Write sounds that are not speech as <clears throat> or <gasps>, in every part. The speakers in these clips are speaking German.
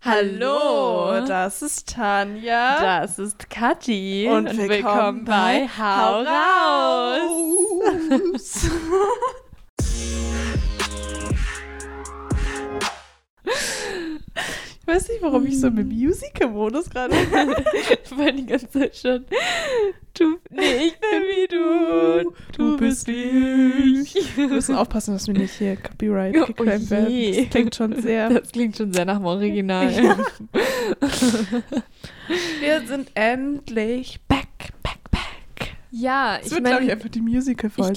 Hallo, das ist Tanja. Das ist Kathi. Und willkommen bei Hau raus. Ich <laughs> weiß nicht, warum ich so im Musical-Modus gerade bin. <laughs> Ich <laughs> war die ganze Zeit schon. Du, nee, ich bin wie du. Du, bist wie ich. Wir müssen aufpassen, dass wir nicht hier Copyright Oh geclaimed werden. je. Das klingt schon sehr. <laughs> Das klingt schon sehr nach dem Original. Wir sind endlich back, back, back. Ja, Das ich wird, glaube ich, meine, einfach die Musical-Folge.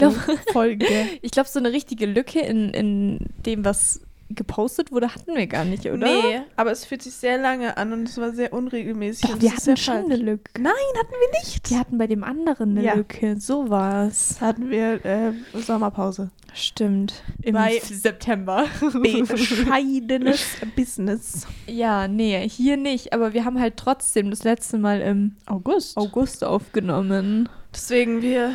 Ich glaub- glaube, so eine richtige Lücke in, in dem, was gepostet wurde, hatten wir gar nicht, oder? Nee, aber es fühlt sich sehr lange an und es war sehr unregelmäßig. Doch, und wir es hatten schon falsch. eine Lücke. Nein, hatten wir nicht. Wir hatten bei dem anderen eine Ja. Lücke. So war's. hatten wir äh, Sommerpause. Stimmt. Im Bei- September. <laughs> Bescheidenes Business. ja, nee, hier nicht. Aber wir haben halt trotzdem das letzte Mal im August. August aufgenommen. Deswegen, wir,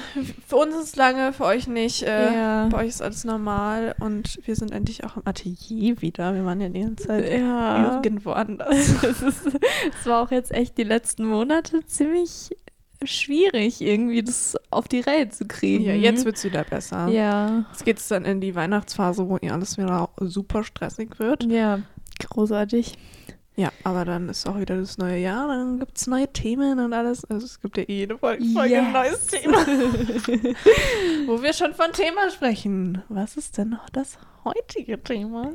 für uns ist es lange, für euch nicht. Äh, Ja. Bei euch ist alles normal und wir sind endlich auch im Atelier wieder. Wir waren ja die ganze Zeit Ja. irgendwo anders. Es war auch jetzt echt die letzten Monate ziemlich schwierig, irgendwie das auf die Reihe zu kriegen. Ja, jetzt wird es wieder besser. Ja. Jetzt geht es dann in die Weihnachtsphase, wo ihr alles wieder super stressig wird. Ja, großartig. Ja, aber dann ist auch wieder das neue Jahr, dann gibt es neue Themen und alles. Also es gibt ja jede Folge, Yes. ein neues Thema. <laughs> Wo wir schon von Thema sprechen. Was ist denn noch das heutige Thema?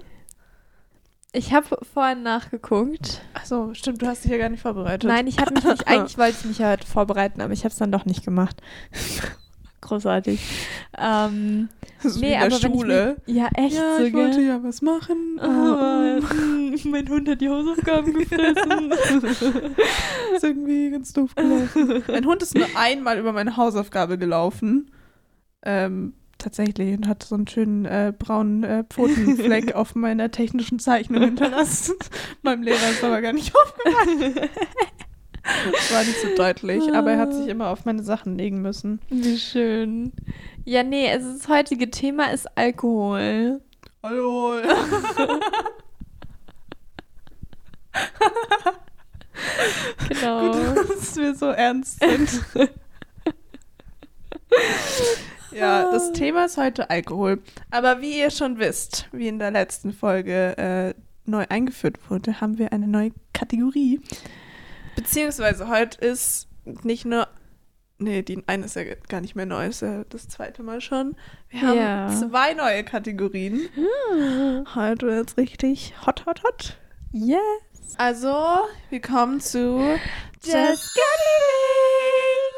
Ich habe vorhin nachgeguckt. Achso, stimmt, du hast dich ja gar nicht vorbereitet. Nein, ich habe mich nicht, <laughs> eigentlich wollte ich mich ja heute vorbereiten, aber ich habe es dann doch nicht gemacht. Großartig. Ähm, das ist nee, wie in der aber Schule. Mich, ja, echt ja, so, ich wollte gell? ja was machen. Aber, aber <laughs> mm, mein Hund hat die Hausaufgaben gefressen. <laughs> ist irgendwie ganz doof gelaufen. Mein Hund ist nur einmal über meine Hausaufgabe gelaufen. Ähm, tatsächlich und hat so einen schönen äh, braunen äh, Pfotenfleck <laughs> auf meiner technischen Zeichnung hinterlassen. Meinem Lehrer ist aber gar nicht aufgefallen. Das war nicht so deutlich, aber er hat sich immer auf meine Sachen legen müssen. Wie schön. Ja, nee, also das heutige Thema ist Alkohol. Hallo. <laughs> Genau. dass wir so ernst sind. <laughs> ja, das Thema ist heute Alkohol. Aber wie ihr schon wisst, wie in der letzten Folge äh, neu eingeführt wurde, haben wir eine neue Kategorie. Beziehungsweise heute ist nicht nur. Nee, die eine ist ja gar nicht mehr neu, ist ja das zweite Mal schon. Wir haben Ja. zwei neue Kategorien. Heute wird's richtig hot, hot, hot. Yes. Also, wir kommen zu Just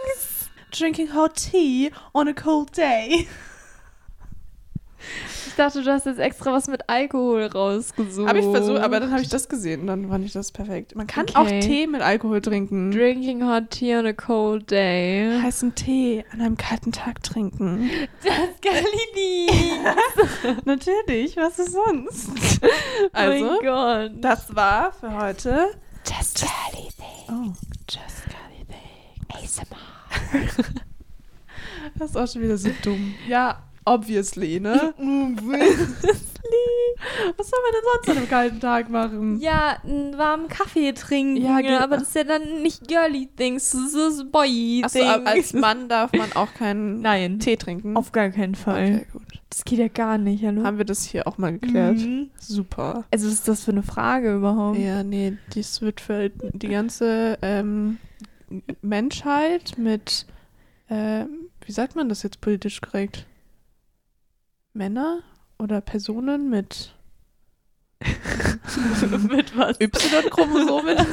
Things. Drinking hot tea on a cold day. Ich dachte, du hast jetzt extra was mit Alkohol rausgesucht. Habe ich versucht, aber dann habe ich das gesehen und dann fand ich das perfekt. Man kann Okay. auch Tee mit Alkohol trinken. Drinking hot tea on a cold day. Heißen Tee an einem kalten Tag trinken. Das Galini. <laughs> Natürlich, was ist sonst? Also, mein Gott. das war für heute. Just Galini. Oh, Just Galini. ASMR. <laughs> das ist auch schon wieder so dumm. Ja, obviously, ne? Was soll man denn sonst an einem kalten Tag machen? Ja, einen warmen Kaffee trinken. Ja, geht- aber das ist ja dann nicht girly things, das ist boy Achso, things. aber als Mann darf man auch keinen <laughs> Nein, Tee trinken. auf gar keinen Fall. Okay, gut. Das geht ja gar nicht, hallo? Haben wir das hier auch mal geklärt? Mhm. Super. Also, was ist das für eine Frage überhaupt? Ja, nee, das wird für die ganze ähm, Menschheit mit, ähm, wie sagt man das jetzt politisch korrekt? Männer oder Personen mit <laughs> Mit was? Y-Chromosomen <laughs>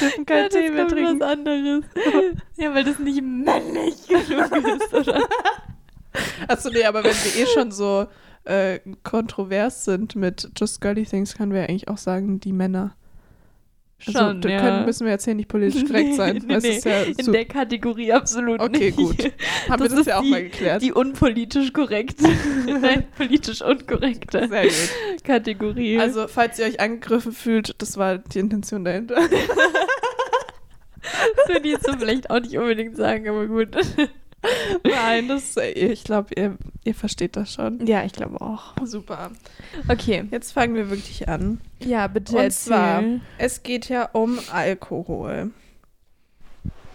dürfen kein Ja, das Tee mehr trinken. was anderes. ja, weil das nicht männlich genug ist, oder? Achso, nee, aber wenn wir eh schon so äh, kontrovers sind mit Just Girly Things, können wir eigentlich auch sagen, die Männer. Also, Schon, da ja. können, müssen wir jetzt hier nicht politisch korrekt sein. <laughs> Nee, nee, ist ja In so, der Kategorie absolut Okay, nicht. gut. <laughs> haben wir das das ist ja auch die- mal geklärt. Die unpolitisch korrekte, <laughs> nein, politisch unkorrekte Sehr gut. Kategorie. Also, falls ihr euch angegriffen fühlt, das war die Intention dahinter. das würde ich jetzt so vielleicht auch nicht unbedingt sagen, aber gut. <laughs> Nein, das, ich glaube, ihr, ihr versteht das schon. Ja, ich glaube auch. Super. Okay. Jetzt fangen wir wirklich an. Ja, bitte Und erzähl. zwar, es geht ja um Alkohol.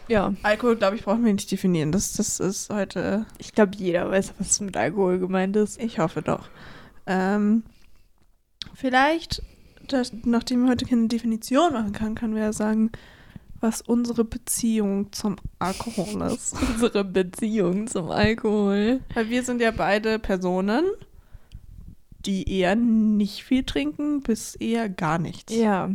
ja, Alkohol, glaube ich, brauchen wir nicht definieren. Das, das ist heute, ich glaube, jeder weiß, was mit Alkohol gemeint ist. ich hoffe doch. Ähm, vielleicht, das, nachdem wir heute keine Definition machen können, können wir ja sagen, was unsere Beziehung zum Alkohol ist. <laughs> Unsere Beziehung zum Alkohol. Weil wir sind ja beide Personen, die eher nicht viel trinken, bis eher gar nichts. Ja,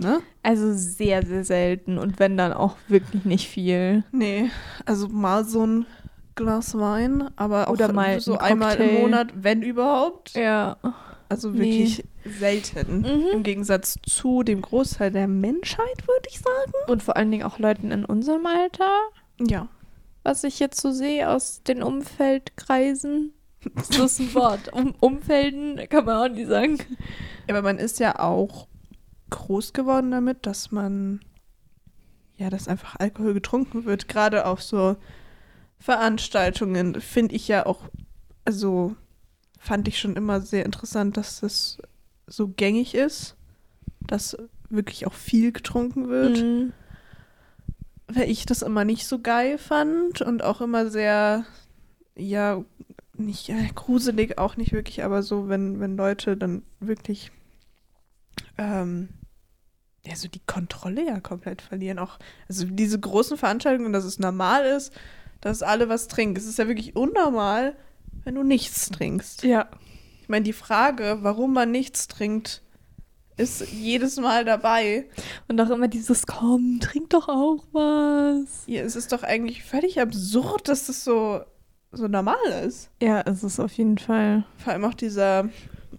Ne? also sehr, sehr selten und wenn dann auch wirklich nicht viel. Nee, also mal so ein Glas Wein, aber auch Oder mal so ein einmal im. Monat, wenn überhaupt. Ja. Also Nee. Selten. Mhm. Im Gegensatz zu dem Großteil der Menschheit, würde ich sagen. Und vor allen Dingen auch Leuten in unserem Alter, Ja. was ich jetzt so sehe aus den Umfeldkreisen. <laughs> Das ist ein Wort. Um, Umfelden kann man auch nicht sagen. Aber man ist ja auch groß geworden damit, dass man, ja, dass einfach Alkohol getrunken wird. Gerade auf so Veranstaltungen finde ich ja auch, also fand ich schon immer sehr interessant, dass das so gängig ist, dass wirklich auch viel getrunken wird. Mhm. weil ich das immer nicht so geil fand und auch immer sehr, ja, nicht äh, gruselig, auch nicht wirklich, aber so, wenn, wenn Leute dann wirklich, ähm, ja, so die Kontrolle ja komplett verlieren. Auch, also diese großen Veranstaltungen, dass es normal ist, dass alle was trinken. Es ist ja wirklich unnormal, wenn du nichts trinkst. Ja. Ich meine, die Frage, warum man nichts trinkt, ist jedes Mal dabei. Und auch immer dieses, komm, trink doch auch was. Ja, es ist doch eigentlich völlig absurd, dass das so, so normal ist. Ja, es ist auf jeden Fall. Vor allem auch dieser,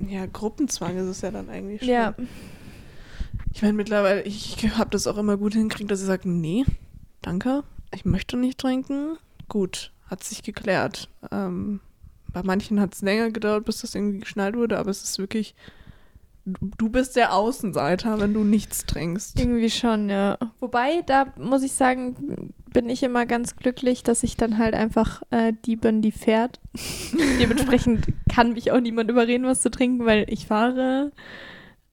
ja, Gruppenzwang ist es ja dann eigentlich schon. Ja. Ich meine, mittlerweile, ich habe das auch immer gut hingekriegt, dass ich sage, nee, danke, ich möchte nicht trinken. Gut, hat sich geklärt. Ähm, bei manchen hat es länger gedauert, bis das irgendwie geschnallt wurde, aber es ist wirklich, du, bist der Außenseiter, wenn du nichts trinkst. Irgendwie schon, ja. Wobei, da muss ich sagen, bin ich immer ganz glücklich, dass ich dann halt einfach äh, die bin, die fährt. <laughs> Dementsprechend kann mich auch niemand überreden, was zu trinken, weil ich fahre.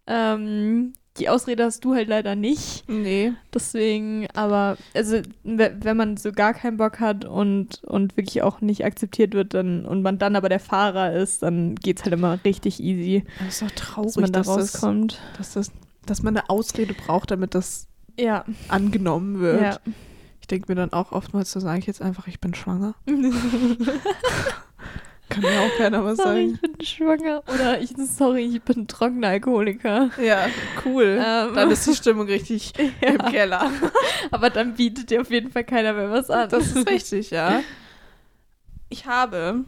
Ähm, die Ausrede hast du halt leider nicht. Nee. Deswegen, aber, also, we- wenn man so gar keinen Bock hat und, und wirklich auch nicht akzeptiert wird dann, und man dann aber der Fahrer ist, dann geht's halt immer richtig easy, Das ist doch traurig, dass man da dass, das, rauskommt. dass, das, dass man eine Ausrede braucht, damit das Ja. angenommen wird. ja. Ich denke mir dann auch oftmals, da sage ich jetzt einfach, ich bin schwanger. <laughs> <laughs> Kann mir auch keiner was sorry, sagen. ich bin schwanger. Oder ich, sorry, ich bin trockener Alkoholiker. Ja, cool. Ähm. Dann ist die Stimmung richtig <laughs> im Keller. Aber dann bietet dir auf jeden Fall keiner mehr was an. Das ist <laughs> richtig, ja. Ich habe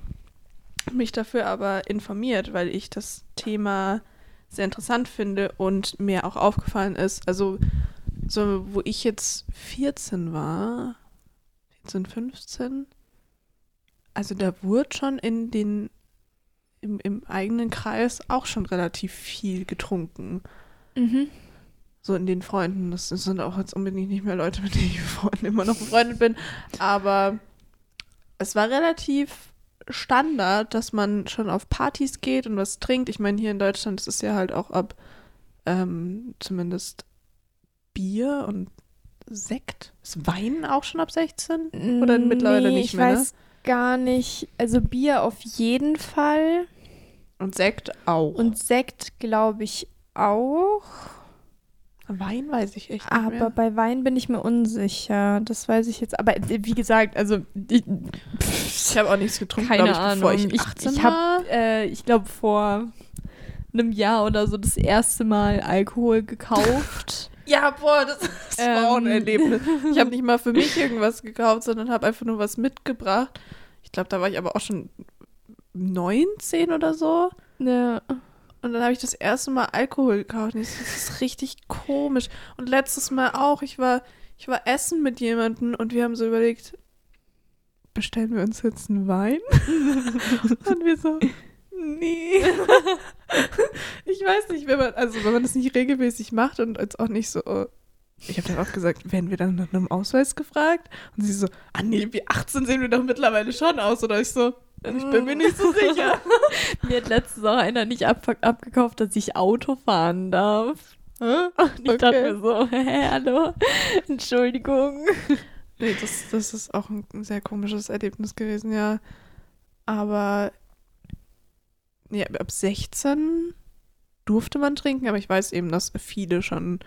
mich dafür aber informiert, weil ich das Thema sehr interessant finde und mir auch aufgefallen ist, also so, wo ich jetzt 14 war, 14, 15, also da wurde schon in den, im, im eigenen Kreis auch schon relativ viel getrunken. Mhm. So in den Freunden. Das sind auch jetzt unbedingt nicht mehr Leute, mit denen ich immer noch befreundet bin. Aber es war relativ Standard, dass man schon auf Partys geht und was trinkt. Ich meine, hier in Deutschland ist es ja halt auch ab ähm, zumindest Bier und Sekt. Ist Wein auch schon ab 16? Oder mittlerweile nicht ich mehr, ne? weiß gar nicht. Also Bier auf jeden Fall. Und Sekt auch. Und Sekt, glaube ich, auch. Wein weiß ich echt nicht Aber mehr. bei Wein bin ich mir unsicher. Das weiß ich jetzt. Aber äh, wie gesagt, also ich, Ich habe auch nichts getrunken, keine ich, Ahnung. ich 18 ich war. habe, äh, ich glaube, vor einem Jahr oder so das erste Mal Alkohol gekauft. Ja, boah, das, das war auch ein Ähm. Erlebnis. Ich habe nicht mal für mich <laughs> irgendwas gekauft, sondern habe einfach nur was mitgebracht. Ich glaube, da war ich aber auch schon 19 oder so. ja. Und dann habe ich das erste Mal Alkohol gekauft. Und das ist richtig komisch. Und letztes Mal auch. Ich war, ich war essen mit jemandem und wir haben so überlegt, bestellen wir uns jetzt einen Wein? <laughs> und wir so, nee. <laughs> ich weiß nicht, wenn man, also wenn man das nicht regelmäßig macht und jetzt auch nicht so ich habe dann auch gesagt, werden wir dann nach einem Ausweis gefragt? Und sie so, ah nee, wie 18 sehen wir doch mittlerweile schon aus. Oder ich so, ich bin mir nicht so sicher. <laughs> Mir hat letztens auch einer nicht ab abgekauft, dass ich Auto fahren darf. Und ich dachte Okay. mir so, <laughs> hä, hallo, Entschuldigung. Nee, das, das ist auch ein sehr komisches Erlebnis gewesen, ja. Aber ja, ab 16 durfte man trinken, aber ich weiß eben, dass viele schon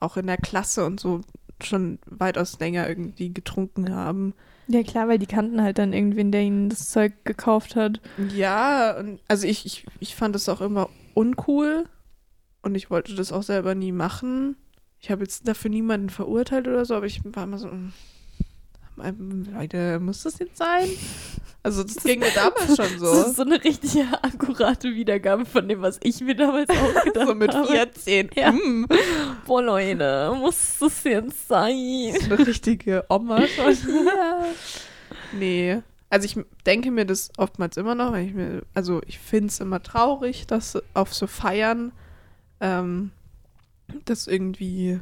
auch in der Klasse und so schon weitaus länger irgendwie getrunken haben. Ja klar, weil die kannten halt dann irgendwen, der ihnen das Zeug gekauft hat. Ja, und also ich, ich, ich fand es auch immer uncool und ich wollte das auch selber nie machen. Ich habe jetzt dafür niemanden verurteilt oder so, aber ich war immer so, mm, Leute, muss das jetzt sein? Also das ging mir damals schon <laughs> Das so. ist so eine richtige akkurate Wiedergabe von dem, was ich mir damals <laughs> auch gedacht So mit habe. 14. Ja. Mm, Boah, Leute, muss das jetzt sein? so eine richtige Oma <laughs> schon. ja. Nee. Also ich denke mir das oftmals immer noch, wenn ich mir, also ich finde es immer traurig, dass auf so Feiern ähm, das irgendwie,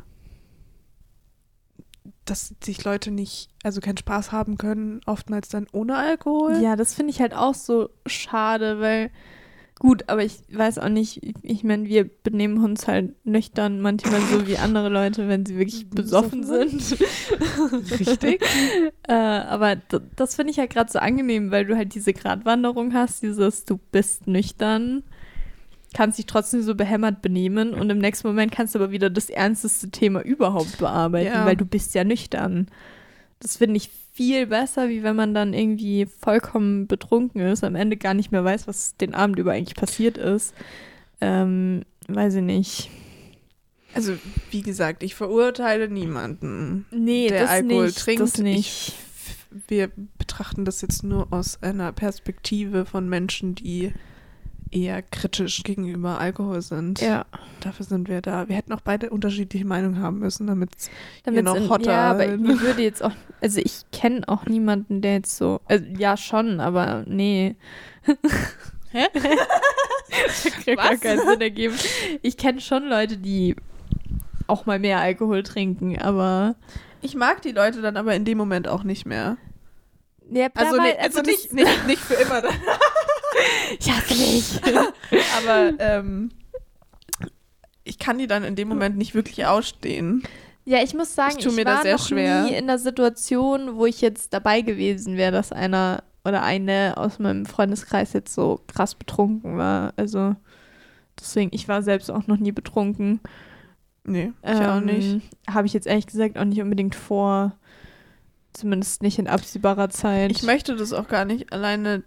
dass sich Leute nicht, also keinen Spaß haben können, oftmals dann ohne Alkohol. Ja, das finde ich halt auch so schade, weil gut, aber ich weiß auch nicht, ich, meine, wir benehmen uns halt nüchtern manchmal so wie andere Leute, wenn sie wirklich <laughs> besoffen sind. Richtig. <laughs> äh, aber das finde ich halt gerade so angenehm, weil du halt diese Gratwanderung hast, dieses du bist nüchtern, kannst dich trotzdem so behämmert benehmen und im nächsten Moment kannst du aber wieder das ernsteste Thema überhaupt bearbeiten, Ja. weil du bist ja nüchtern. Das finde ich viel besser, wie wenn man dann irgendwie vollkommen betrunken ist, am Ende gar nicht mehr weiß, was den Abend über eigentlich passiert ist. Ähm, weiß ich nicht. Also wie gesagt, ich verurteile niemanden. Nee, der Alkohol nicht, trinkt. Ich, wir betrachten das jetzt nur aus einer Perspektive von Menschen, die eher kritisch gegenüber Alkohol sind. ja. Dafür sind wir da. Wir hätten auch beide unterschiedliche Meinungen haben müssen, damit Damit noch in, hotter Ja, aber mir würde jetzt auch, also ich kenne auch niemanden, der jetzt so, also ja schon, aber nee. Hä? <laughs> Das Was? keinen Sinn ergeben. Ich kenne schon Leute, die auch mal mehr Alkohol trinken, aber ich mag die Leute dann aber in dem Moment auch nicht mehr. ja, Also, nee, also das- nicht, nicht, nicht für immer. <laughs> Ich hasse dich. <laughs> aber ähm, ich kann die dann in dem Moment nicht wirklich ausstehen. Ja, ich muss sagen, Ich ich, war noch schwer. nie in der Situation, wo ich jetzt dabei gewesen wäre, dass einer oder eine aus meinem Freundeskreis jetzt so krass betrunken war. Also deswegen, ich war selbst auch noch nie betrunken. Nee, ich auch nicht. Ähm, Habe ich jetzt ehrlich gesagt auch nicht unbedingt vor. Zumindest nicht in absehbarer Zeit. Ich möchte das auch gar nicht alleine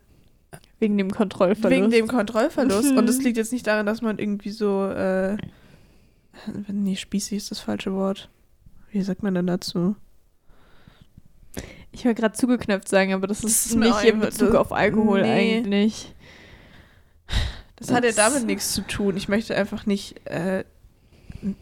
wegen dem Kontrollverlust. wegen dem Kontrollverlust. Mhm. Und es <laughs> liegt jetzt nicht daran, dass man irgendwie so, äh, nee, spießig ist das falsche Wort. Wie sagt man denn dazu? ich wollte gerade zugeknöpft sagen, aber das Das ist, ist mir auch nicht in Bezug das- auf Alkohol nee. eigentlich. Das hat ja Das- damit nichts zu tun. Ich möchte einfach nicht, äh,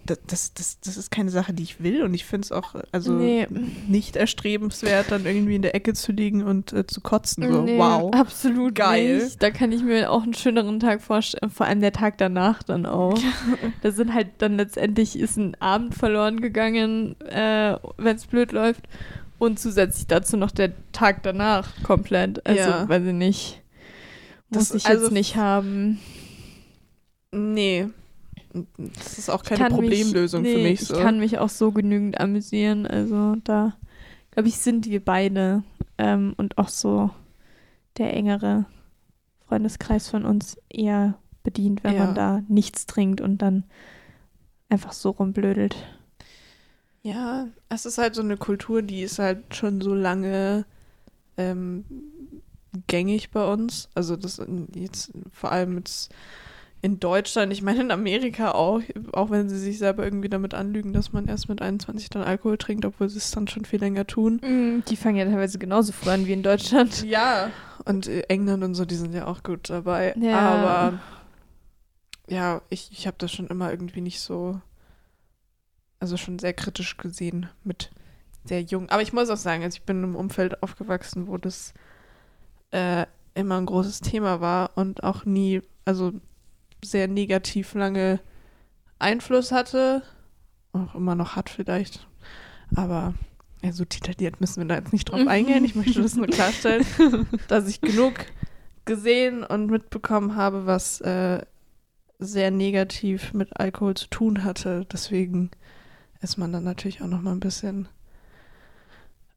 das, das, das, ist keine Sache, die ich will und ich finde es auch also Nee. nicht erstrebenswert, dann irgendwie in der Ecke zu liegen und äh, zu kotzen. So, Nee, wow. Absolut Geil. Nicht. Da kann ich mir auch einen schöneren Tag vorstellen, vor allem der Tag danach dann auch. <laughs> da sind halt dann letztendlich ist ein Abend verloren gegangen, äh, wenn es blöd läuft. Und zusätzlich dazu noch der Tag danach komplett. Also, Ja. weiß ich nicht. Muss Das- ich also- jetzt nicht haben. Nee. Das ist auch keine Problemlösung mich, für nee, mich. So. Ich kann mich auch so genügend amüsieren. Also da, glaube ich, sind wir beide ähm, und auch so der engere Freundeskreis von uns eher bedient, wenn Ja. man da nichts trinkt und dann einfach so rumblödelt. Ja, es ist halt so eine Kultur, die ist halt schon so lange ähm, gängig bei uns. Also das jetzt vor allem jetzt in Deutschland, ich meine in Amerika auch, auch wenn sie sich selber irgendwie damit anlügen, dass man erst mit 21 dann Alkohol trinkt, obwohl sie es dann schon viel länger tun. Die fangen ja teilweise genauso früh an wie in Deutschland. <laughs> Ja, und äh, England und so, die sind ja auch gut dabei. Ja. Aber ja, ich, ich habe das schon immer irgendwie nicht so, also schon sehr kritisch gesehen mit sehr jung. Aber ich muss auch sagen, also ich bin in einem Umfeld aufgewachsen, wo das äh, immer ein großes Thema war und auch nie, also sehr negativ lange Einfluss hatte. auch immer noch hat vielleicht. Aber ja, so detailliert müssen wir da jetzt nicht drauf <laughs> eingehen. Ich möchte das nur klarstellen, <laughs> dass ich genug gesehen und mitbekommen habe, was äh, sehr negativ mit Alkohol zu tun hatte. Deswegen ist man dann natürlich auch noch mal ein bisschen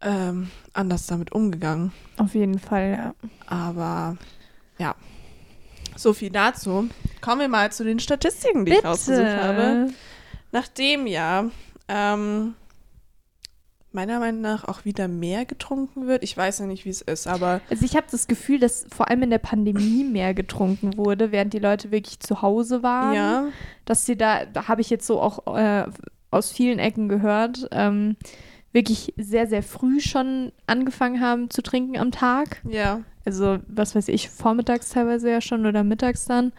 ähm, anders damit umgegangen. Auf jeden Fall, ja. Aber ja, so viel dazu. Kommen wir mal zu den Statistiken, die Bitte. ich rausgesucht habe. Nachdem ja ähm, meiner Meinung nach auch wieder mehr getrunken wird. Ich weiß ja nicht, wie es ist, aber Also ich habe das Gefühl, dass vor allem in der Pandemie mehr getrunken wurde, während die Leute wirklich zu Hause waren. ja, Dass sie da, da habe ich jetzt so auch äh, aus vielen Ecken gehört, ähm, wirklich sehr, sehr früh schon angefangen haben zu trinken am Tag. ja, Also, was weiß ich, vormittags teilweise ja schon oder mittags dann.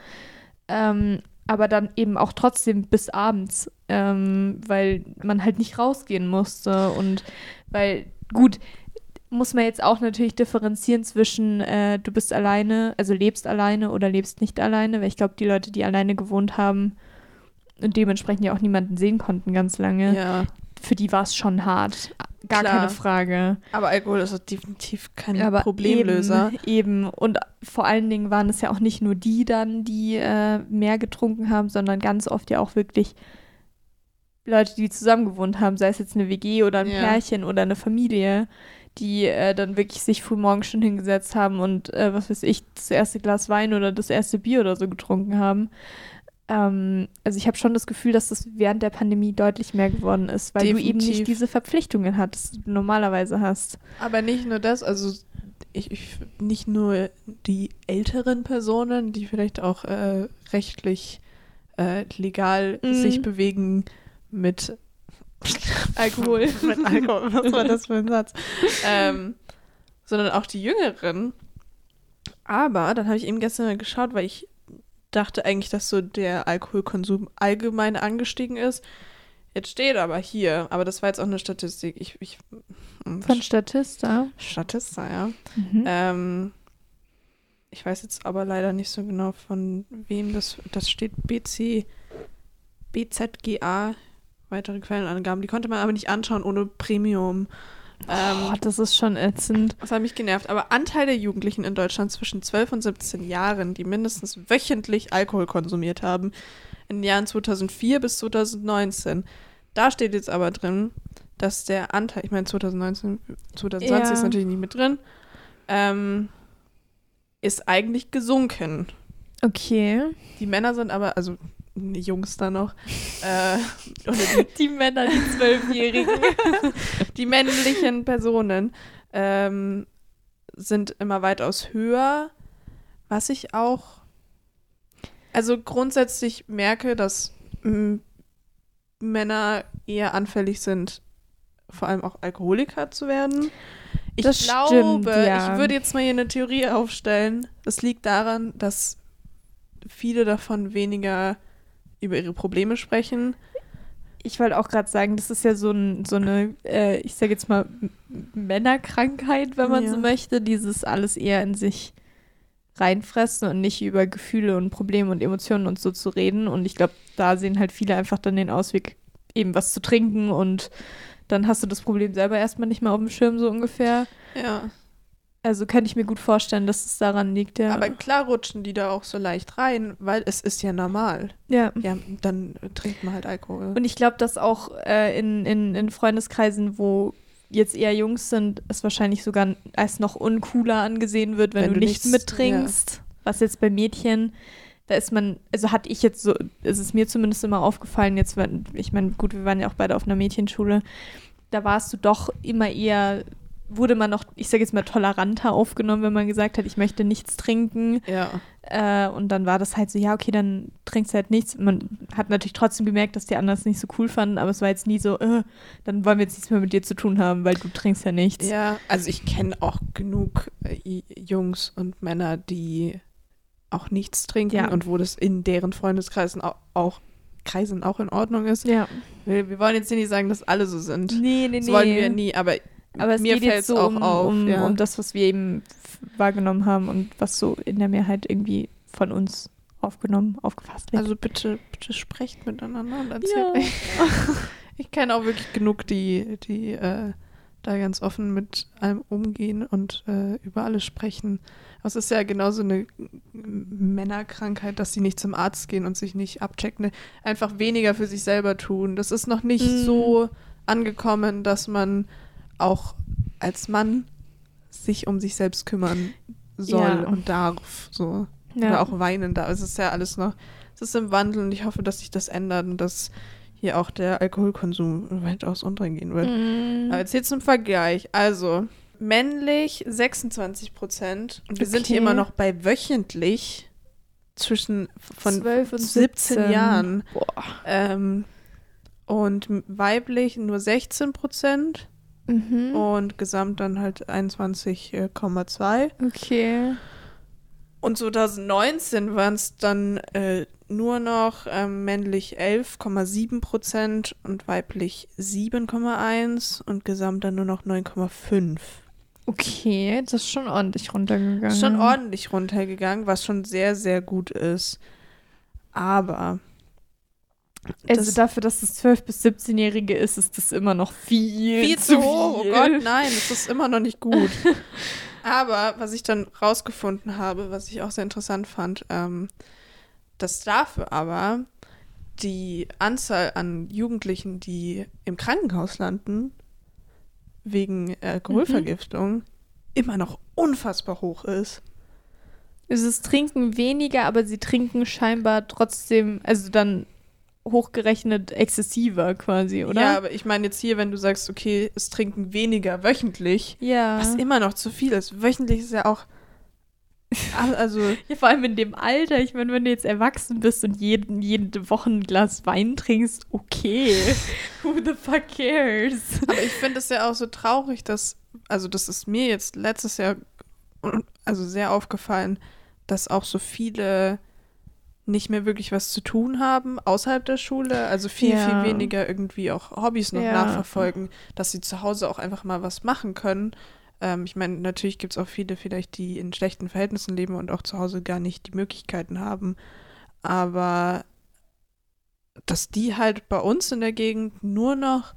Ähm, aber dann eben auch trotzdem bis abends, ähm, weil man halt nicht rausgehen musste. Und weil, gut, muss man jetzt auch natürlich differenzieren zwischen, äh, du bist alleine, also lebst alleine oder lebst nicht alleine, weil ich glaube, die Leute, die alleine gewohnt haben und dementsprechend ja auch niemanden sehen konnten ganz lange, ja. Für die war es schon hart. Gar Klar. keine Frage. Aber Alkohol ist definitiv kein Aber Problemlöser. Eben, eben. Und vor allen Dingen waren es ja auch nicht nur die dann, die äh, mehr getrunken haben, sondern ganz oft ja auch wirklich Leute, die zusammen gewohnt haben, sei es jetzt eine WG oder ein Ja. Pärchen oder eine Familie, die äh, dann wirklich sich frühmorgens schon hingesetzt haben und äh, was weiß ich, das erste Glas Wein oder das erste Bier oder so getrunken haben. Ähm, also ich habe schon das Gefühl, dass das während der Pandemie deutlich mehr geworden ist, weil du eben Definitiv. nicht diese Verpflichtungen hattest, die du normalerweise hast. Aber nicht nur das, also ich, ich nicht nur die älteren Personen, die vielleicht auch äh, rechtlich äh, legal Mhm. sich bewegen mit <laughs> Alkohol. mit Alkohol, was war das für ein Satz? <laughs> ähm, sondern auch die Jüngeren. Aber dann habe ich eben gestern mal geschaut, weil ich dachte eigentlich, dass so der Alkoholkonsum allgemein angestiegen ist. Jetzt steht aber hier, aber das war jetzt auch eine Statistik. Ich, ich Von Statista. Statista, ja. Mhm. Ähm, ich weiß jetzt aber leider nicht so genau, von wem das, das steht BC, BZGA, weitere Quellenangaben. Die konnte man aber nicht anschauen ohne Premium. Ähm, oh, das ist schon ätzend. das hat mich genervt. Aber Anteil der Jugendlichen in Deutschland zwischen 12 und 17 Jahren, die mindestens wöchentlich Alkohol konsumiert haben, in den Jahren 2004 bis 2019. Da steht jetzt aber drin, dass der Anteil, ich meine 2019, 2020 Ja. ist natürlich nicht mit drin, ähm, ist eigentlich gesunken. Okay. Die Männer sind aber, also Jungs da noch, <laughs> äh, die Die Männer, die Zwölfjährigen. <laughs> die männlichen Personen ähm, sind immer weitaus höher, was ich auch, also grundsätzlich merke, dass m, Männer eher anfällig sind, vor allem auch Alkoholiker zu werden. Ich Das glaube, stimmt, ja. ich würde jetzt mal hier eine Theorie aufstellen. Das liegt daran, dass viele davon weniger über ihre Probleme sprechen. Ich wollte auch gerade sagen, das ist ja so, ein, so eine, äh, ich sage jetzt mal, Männerkrankheit, wenn man Ja. so möchte, dieses alles eher in sich reinfressen und nicht über Gefühle und Probleme und Emotionen und so zu reden. Und ich glaube, da sehen halt viele einfach dann den Ausweg, eben was zu trinken und dann hast du das Problem selber erstmal nicht mehr auf dem Schirm, so ungefähr. Ja. Also könnte ich mir gut vorstellen, dass es daran liegt, ja. Aber klar rutschen die da auch so leicht rein, weil es ist ja normal. ja. Ja, dann trinkt man halt Alkohol. Und ich glaube, dass auch äh, in, in, in Freundeskreisen, wo jetzt eher Jungs sind, es wahrscheinlich sogar als noch uncooler angesehen wird, wenn, Wenn du, du nichts nichts- mittrinkst. Was jetzt bei Mädchen, da ist man, also hatte ich jetzt so, ist es mir zumindest immer aufgefallen, jetzt, wenn, ich meine, gut, wir waren ja auch beide auf einer Mädchenschule, da warst du doch immer eher, wurde man noch, ich sage jetzt mal, toleranter aufgenommen, wenn man gesagt hat, ich möchte nichts trinken. ja. Äh, und dann war das halt so, ja, okay, dann trinkst du halt nichts. Man hat natürlich trotzdem gemerkt, dass die anderen es nicht so cool fanden, aber es war jetzt nie so, äh, dann wollen wir jetzt nichts mehr mit dir zu tun haben, weil du trinkst ja nichts. Ja, also ich kenne auch genug äh, Jungs und Männer, die auch nichts trinken Ja. und wo das in deren Freundeskreisen auch, auch Kreisen auch in Ordnung ist. Ja. Wir, wir wollen jetzt nicht sagen, dass alle so sind. Nee, nee, Das nee. wollen wir nie, aber, Aber es mir geht fällt jetzt es so auch um, auf. um, ja. um das, was wir eben wahrgenommen haben und was so in der Mehrheit irgendwie von uns aufgenommen, aufgefasst wird. also bitte, bitte sprecht miteinander und erzählt Ja. euch. <laughs> Ich kenne auch wirklich genug, die, die äh, da ganz offen mit allem umgehen und äh, über alles sprechen. Es ist ja genauso eine Männerkrankheit, dass sie nicht zum Arzt gehen und sich nicht abchecken, einfach weniger für sich selber tun. Das ist noch nicht Mhm. so angekommen, dass man auch als Mann sich um sich selbst kümmern soll Ja. und darf. So. Ja. Oder auch weinen darf. Es ist ja alles noch, es ist im Wandel und ich hoffe, dass sich das ändert und dass hier auch der Alkoholkonsum weitaus untergehen wird. Mhm. Aber jetzt hier zum Vergleich. Also, männlich 26 Prozent. Und wir sind hier Okay. immer noch bei wöchentlich zwischen von 12 und 17 17. Jahren. Ähm, und weiblich nur 16 Prozent Mhm. und gesamt dann halt 21,2. Okay. Und 2019 waren es dann äh, nur noch ähm, männlich 11,7 Prozent und weiblich 7,1 und gesamt dann nur noch 9,5. Okay, das ist schon ordentlich runtergegangen. Ist schon ordentlich runtergegangen, was schon sehr, sehr gut ist. Aber Also das- dafür, dass es 12- bis 17-Jährige ist, ist das immer noch viel, viel zu hoch. Oh viel. Gott, <laughs> nein, es ist immer noch nicht gut. Aber was ich dann rausgefunden habe, was ich auch sehr interessant fand, ähm, dass dafür aber die Anzahl an Jugendlichen, die im Krankenhaus landen, wegen Alkoholvergiftung, immer noch unfassbar hoch ist. Es ist Trinken weniger, aber sie trinken scheinbar trotzdem, also dann hochgerechnet exzessiver quasi, oder? Ja, aber ich meine jetzt hier, wenn du sagst, okay, es trinken weniger wöchentlich, ja. was immer noch zu viel ist. Wöchentlich ist ja auch. <laughs> Also, Ja, vor allem in dem Alter. Ich meine, wenn du jetzt erwachsen bist und jeden, jede Woche ein Glas Wein trinkst, okay. <laughs> Who the fuck cares? aber ich finde es ja auch so traurig, dass, also das ist mir jetzt letztes Jahr also sehr aufgefallen, dass auch so viele nicht mehr wirklich was zu tun haben außerhalb der Schule, also viel, Ja. viel weniger irgendwie auch Hobbys noch Ja. nachverfolgen, dass sie zu Hause auch einfach mal was machen können. Ähm, ich meine, natürlich gibt es auch viele vielleicht, die in schlechten Verhältnissen leben und auch zu Hause gar nicht die Möglichkeiten haben. Aber dass die halt bei uns in der Gegend nur noch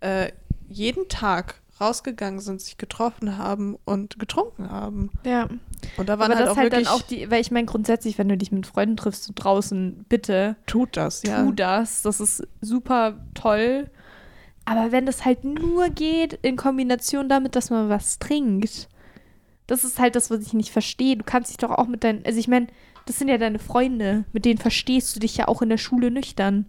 äh, jeden Tag rausgegangen sind, sich getroffen haben und getrunken haben. Ja. Und da waren Aber halt das auch halt wirklich, dann auch die, weil ich meine, grundsätzlich, wenn du dich mit Freunden triffst, so draußen, bitte tut das, ja. tu das. Das ist super toll. Aber wenn das halt nur geht in Kombination damit, dass man was trinkt, das ist halt das, was ich nicht verstehe. Du kannst dich doch auch mit deinen, also ich meine, das sind ja deine Freunde, mit denen verstehst du dich ja auch in der Schule nüchtern.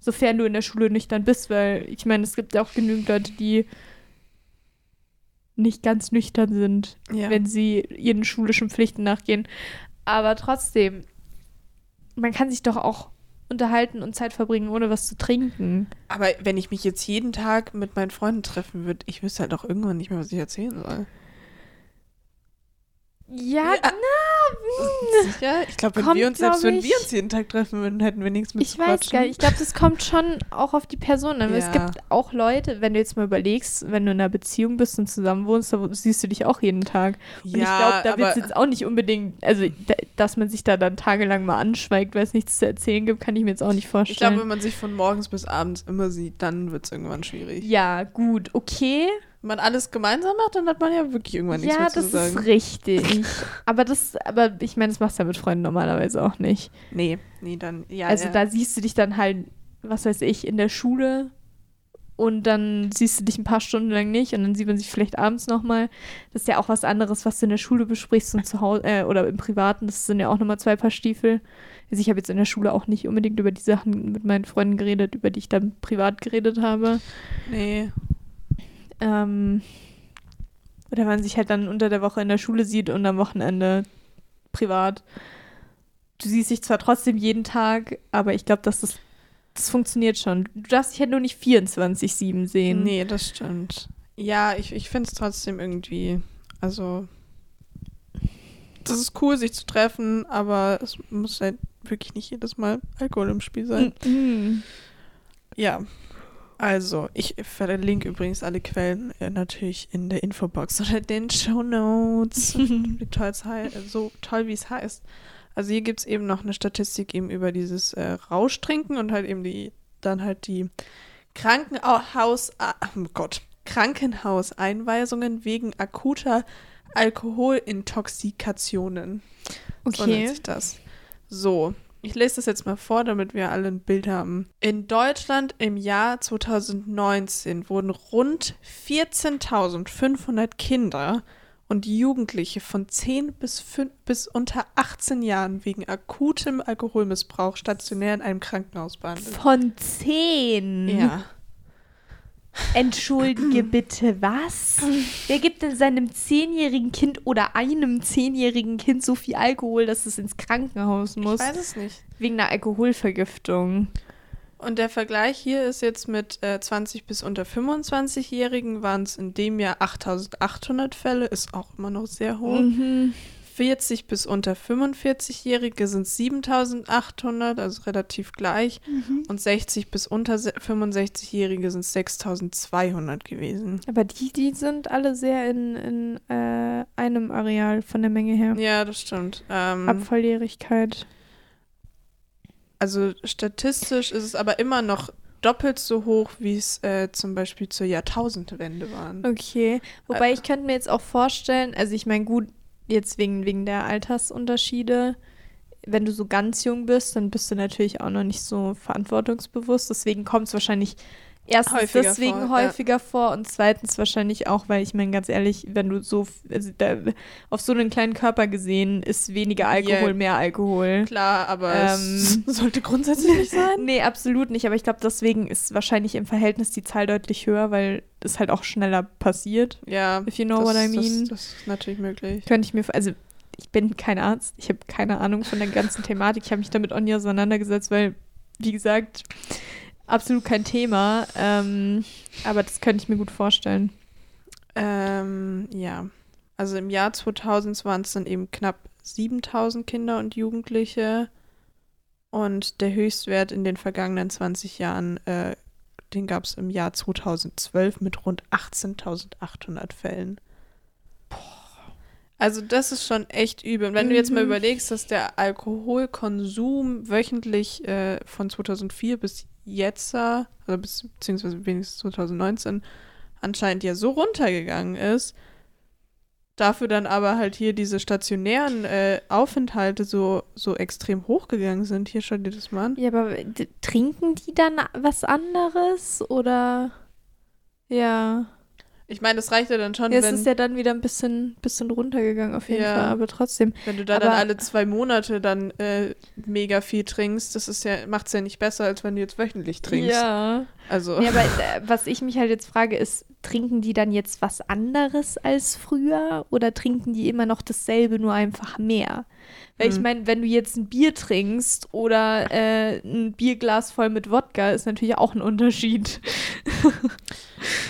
Sofern du in der Schule nüchtern bist, weil ich meine, es gibt ja auch genügend Leute, die nicht ganz nüchtern sind, Ja. wenn sie ihren schulischen Pflichten nachgehen. Aber trotzdem, man kann sich doch auch unterhalten und Zeit verbringen, ohne was zu trinken. Aber wenn ich mich jetzt jeden Tag mit meinen Freunden treffen würde, ich wüsste halt auch irgendwann nicht mehr, was ich erzählen soll. Ja, Ja. na, hm. <laughs> Sicher? Ich glaube, wenn Kommt, wir uns, selbst wenn wir ich- uns jeden Tag treffen würden, hätten wir nichts mit ich zu weiß quatschen. gar nicht. Ich glaube, das kommt schon auch auf die Person an. weil Es Ja. gibt auch Leute, wenn du jetzt mal überlegst, wenn du in einer Beziehung bist und zusammen wohnst, da siehst du dich auch jeden Tag. Und ich glaube, da wird es jetzt auch nicht unbedingt, also da, dass man sich da dann tagelang mal anschweigt, weil es nichts zu erzählen gibt, kann ich mir jetzt auch nicht ich vorstellen. glaube, wenn man sich von morgens bis abends immer sieht, dann wird es irgendwann schwierig. ja, gut, okay. Wenn man alles gemeinsam macht, dann hat man ja wirklich irgendwann nichts Ja, mehr zu das sagen. ist richtig. <laughs> aber das, aber ich meine, das machst du ja mit Freunden normalerweise auch nicht. Nee, nee, dann, ja. also ja. da siehst du dich dann halt, was weiß ich, in der Schule und dann siehst du dich ein paar Stunden lang nicht und dann sieht man sich vielleicht abends nochmal. Das ist ja auch was anderes, was du in der Schule besprichst und zu Hause äh, oder im Privaten. Das sind ja auch nochmal zwei Paar Stiefel. Also ich habe jetzt in der Schule auch nicht unbedingt über die Sachen mit meinen Freunden geredet, über die ich dann privat geredet habe. Nee. Ähm, oder man sich halt dann unter der Woche in der Schule sieht und am Wochenende privat. Du siehst dich zwar trotzdem jeden Tag, aber ich glaube, dass das, das funktioniert schon. Du darfst dich halt nur nicht 24-7 sehen. Nee, das stimmt. Ja, ich, ich finde es trotzdem irgendwie, also, das ist cool, sich zu treffen, aber es muss halt wirklich nicht jedes Mal Alkohol im Spiel sein. Mhm. Ja, also, ich verlinke übrigens alle Quellen äh, natürlich in der Infobox <laughs> oder den Show Notes. <laughs> wie toll es hei- so toll wie es heißt. Also hier gibt es eben noch eine Statistik eben über dieses äh, Rauschtrinken und halt eben die, dann halt die Krankenhaus, oh Gott, Krankenhauseinweisungen wegen akuter Alkoholintoxikationen. So nennt Okay. sich das. So, ich lese das jetzt mal vor, damit wir alle ein Bild haben. In Deutschland im Jahr 2019 wurden rund 14.500 Kinder und Jugendliche von 10 bis, 5, bis unter 18 Jahren wegen akutem Alkoholmissbrauch stationär in einem Krankenhaus behandelt. Von zehn. Ja. Entschuldige bitte, was? Wer gibt denn seinem zehnjährigen Kind oder einem zehnjährigen Kind so viel Alkohol, dass es ins Krankenhaus Ich muss? weiß es nicht. Wegen einer Alkoholvergiftung. Und der Vergleich hier ist jetzt mit äh, 20 bis unter 25-Jährigen waren es in dem Jahr 8800 Fälle, ist auch immer noch sehr hoch. Mhm. 40 bis unter 45-Jährige sind 7800, also relativ gleich. Und 60 bis unter se- 65-Jährige sind 6200 gewesen. Aber die, die sind alle sehr in, in äh, einem Areal von der Menge her. Ja, das stimmt. Ähm, Abvolljährigkeit. also statistisch ist es aber immer noch doppelt so hoch, wie es äh, zum Beispiel zur Jahrtausendwende waren. Okay. Wobei ich könnte mir jetzt auch vorstellen, also ich meine, gut, jetzt wegen, wegen der Altersunterschiede, wenn du so ganz jung bist, dann bist du natürlich auch noch nicht so verantwortungsbewusst. Deswegen kommt es wahrscheinlich erstens Häufiger deswegen vor, ja. häufiger vor und zweitens wahrscheinlich auch, weil ich meine, ganz ehrlich, wenn du so, also da, auf so einen kleinen Körper gesehen, ist weniger Alkohol Ja. mehr Alkohol. Klar, aber Ähm, es <laughs> sollte grundsätzlich nicht sein. Nee, absolut nicht. Aber ich glaube, deswegen ist wahrscheinlich im Verhältnis die Zahl deutlich höher, weil es halt auch schneller passiert. Ja, If you know das, what I mean. Das, das ist natürlich möglich. Könnte ich mir, also ich bin kein Arzt, ich habe keine Ahnung von der ganzen Thematik. Ich habe mich damit auch nie auseinandergesetzt, weil, wie gesagt, absolut kein Thema. Ähm, aber das könnte ich mir gut vorstellen. Ähm, ja. Also im Jahr 2000 waren es dann eben knapp 7000 Kinder und Jugendliche. Und der Höchstwert in den vergangenen 20 Jahren, äh, den gab es im Jahr 2012 mit rund 18.800 Fällen. Also das ist schon echt übel. Und wenn du jetzt mal Mhm. überlegst, dass der Alkoholkonsum wöchentlich äh, von 2004 bis jetzt, also beziehungsweise wenigstens 2019, anscheinend ja so runtergegangen ist, dafür dann aber halt hier diese stationären äh, Aufenthalte so, so extrem hochgegangen sind. Hier schau dir das mal an. Ja, aber trinken die dann was anderes oder? Ja. Ich meine, das reicht ja dann schon, Ja, es wenn, ist ja dann wieder ein bisschen, bisschen runtergegangen auf jeden Ja. Fall, aber trotzdem. wenn du da dann aber- alle zwei Monate dann äh, mega viel trinkst. Das ist ja, macht es ja nicht besser, als wenn du jetzt wöchentlich trinkst. Ja. Also, Ja, aber äh, was ich mich halt jetzt frage, ist, trinken die dann jetzt was anderes als früher oder trinken die immer noch dasselbe, nur einfach mehr? Weil ich Hm. meine, wenn du jetzt ein Bier trinkst oder äh, ein Bierglas voll mit Wodka, ist natürlich auch ein Unterschied.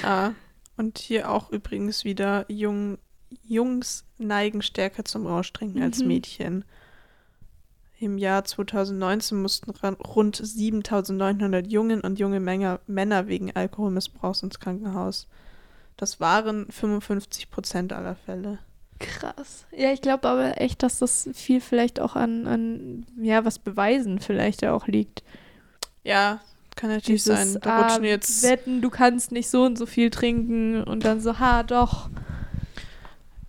ja. Und hier auch übrigens wieder Jung, Jungs neigen stärker zum Rauschtrinken als Mhm. Mädchen. Im Jahr 2019 mussten rund 7900 Jungen und junge Männer, Männer wegen Alkoholmissbrauchs ins Krankenhaus. Das waren 55 Prozent aller Fälle. Krass. Ja, ich glaube aber echt, dass das viel vielleicht auch an, an ja, was Beweisen vielleicht ja auch liegt. Ja, kann natürlich Dieses, sein. Da rutschen ah, jetzt. Wetten, du kannst nicht so und so viel trinken und dann so, ha, doch.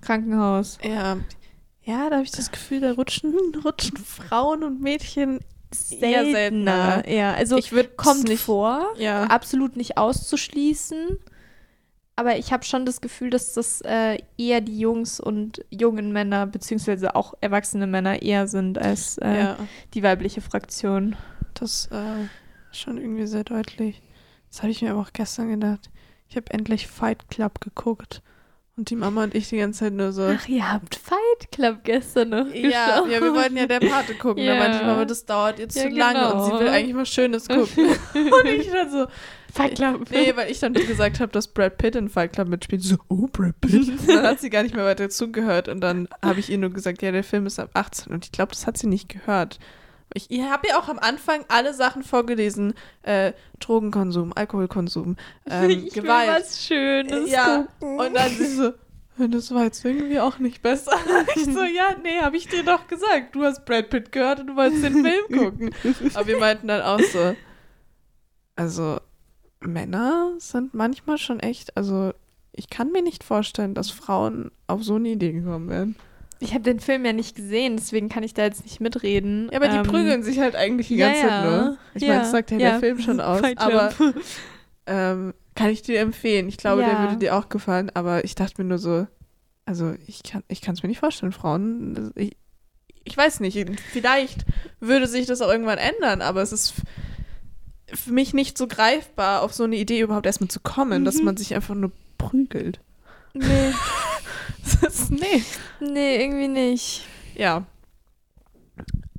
Krankenhaus. Ja, ja da habe ich das Gefühl, da rutschen, <laughs> rutschen Frauen und Mädchen eher seltener. Ja, also Ich würde kommt nicht. vor, Ja. absolut nicht auszuschließen. Aber ich habe schon das Gefühl, dass das äh, eher die Jungs und jungen Männer, beziehungsweise auch erwachsene Männer eher sind als äh, ja, die weibliche Fraktion. das äh, schon irgendwie sehr deutlich. Das habe ich mir aber auch gestern gedacht. Ich habe endlich Fight Club geguckt. Und die Mama und ich die ganze Zeit nur so. Ach, ihr habt Fight Club gestern noch Ja, geschaut. ja, wir wollten ja der Pate gucken. Da Ja. meinte die Mama, das dauert jetzt Ja, zu lange und sie genau. will eigentlich was Schönes gucken. <laughs> und ich dann so, Fight Club. nee, weil ich dann gesagt habe, dass Brad Pitt in Fight Club mitspielt. So, oh, Brad Pitt. <laughs> Und dann hat sie gar nicht mehr weiter zugehört und dann habe ich ihr nur gesagt, ja, der Film ist ab 18 und ich glaube, das hat sie nicht gehört. Ich habe ja auch am Anfang alle Sachen vorgelesen. Äh, Drogenkonsum, Alkoholkonsum, <laughs> ähm, ich will Gewalt. was Schönes Ja, gucken. Und dann sie <laughs> so, das war jetzt irgendwie auch nicht besser. <laughs> Ich so, ja, nee, habe ich dir doch gesagt. Du hast Brad Pitt gehört und du wolltest den Film gucken. Aber wir meinten dann auch so, also, Männer sind manchmal schon echt, also ich kann mir nicht vorstellen, dass Frauen auf so eine Idee gekommen wären. Ich habe den Film ja nicht gesehen, deswegen kann ich da jetzt nicht mitreden. Ja, aber die Ähm, prügeln sich halt eigentlich die ja, ganze Zeit ja. nur. Ich Ja, meine, das sagt ja, der Film schon <laughs> aus. Aber ähm, kann ich dir empfehlen. Ich glaube, der würde dir auch gefallen. Aber ich dachte mir nur so, also ich kann ich es mir nicht vorstellen, Frauen. Ich, ich weiß nicht, vielleicht würde sich das auch irgendwann ändern, aber es ist für mich nicht so greifbar, auf so eine Idee überhaupt erstmal zu kommen, dass Mhm. man sich einfach nur prügelt. Nee, <laughs> ist, nee. nee, irgendwie nicht. Ja.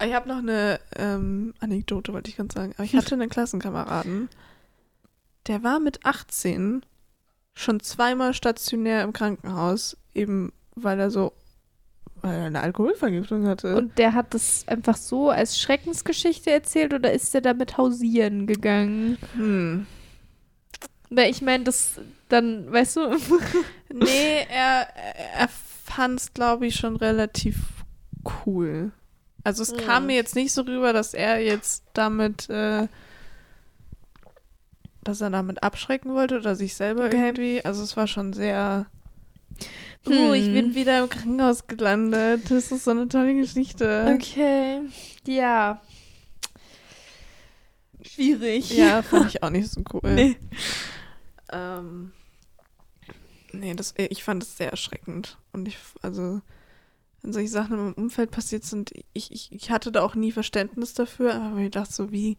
Ich habe noch eine ähm, Anekdote, wollte ich ganz sagen. Aber ich hatte einen Klassenkameraden, der war mit 18 schon zweimal stationär im Krankenhaus, eben weil er so, weil er eine Alkoholvergiftung hatte. Und der hat das einfach so als Schreckensgeschichte erzählt oder ist der damit hausieren gegangen? hm. Weil ich meine, das dann, weißt du, <laughs> Nee, er, er fand es, glaube ich, schon relativ cool. Also es kam Mhm. mir jetzt nicht so rüber, dass er jetzt damit, äh, dass er damit abschrecken wollte oder sich selber Okay. irgendwie. Also es war schon sehr. Hm. Oh, ich bin wieder im Krankenhaus gelandet. Das ist so eine tolle Geschichte. okay, ja. Schwierig. Ja, fand ich auch nicht so cool. Nee. Ähm, nee, das, ich fand es sehr erschreckend. Und ich, also, wenn solche Sachen in meinem Umfeld passiert sind, ich, ich, ich hatte da auch nie Verständnis dafür, aber ich dachte so, wie,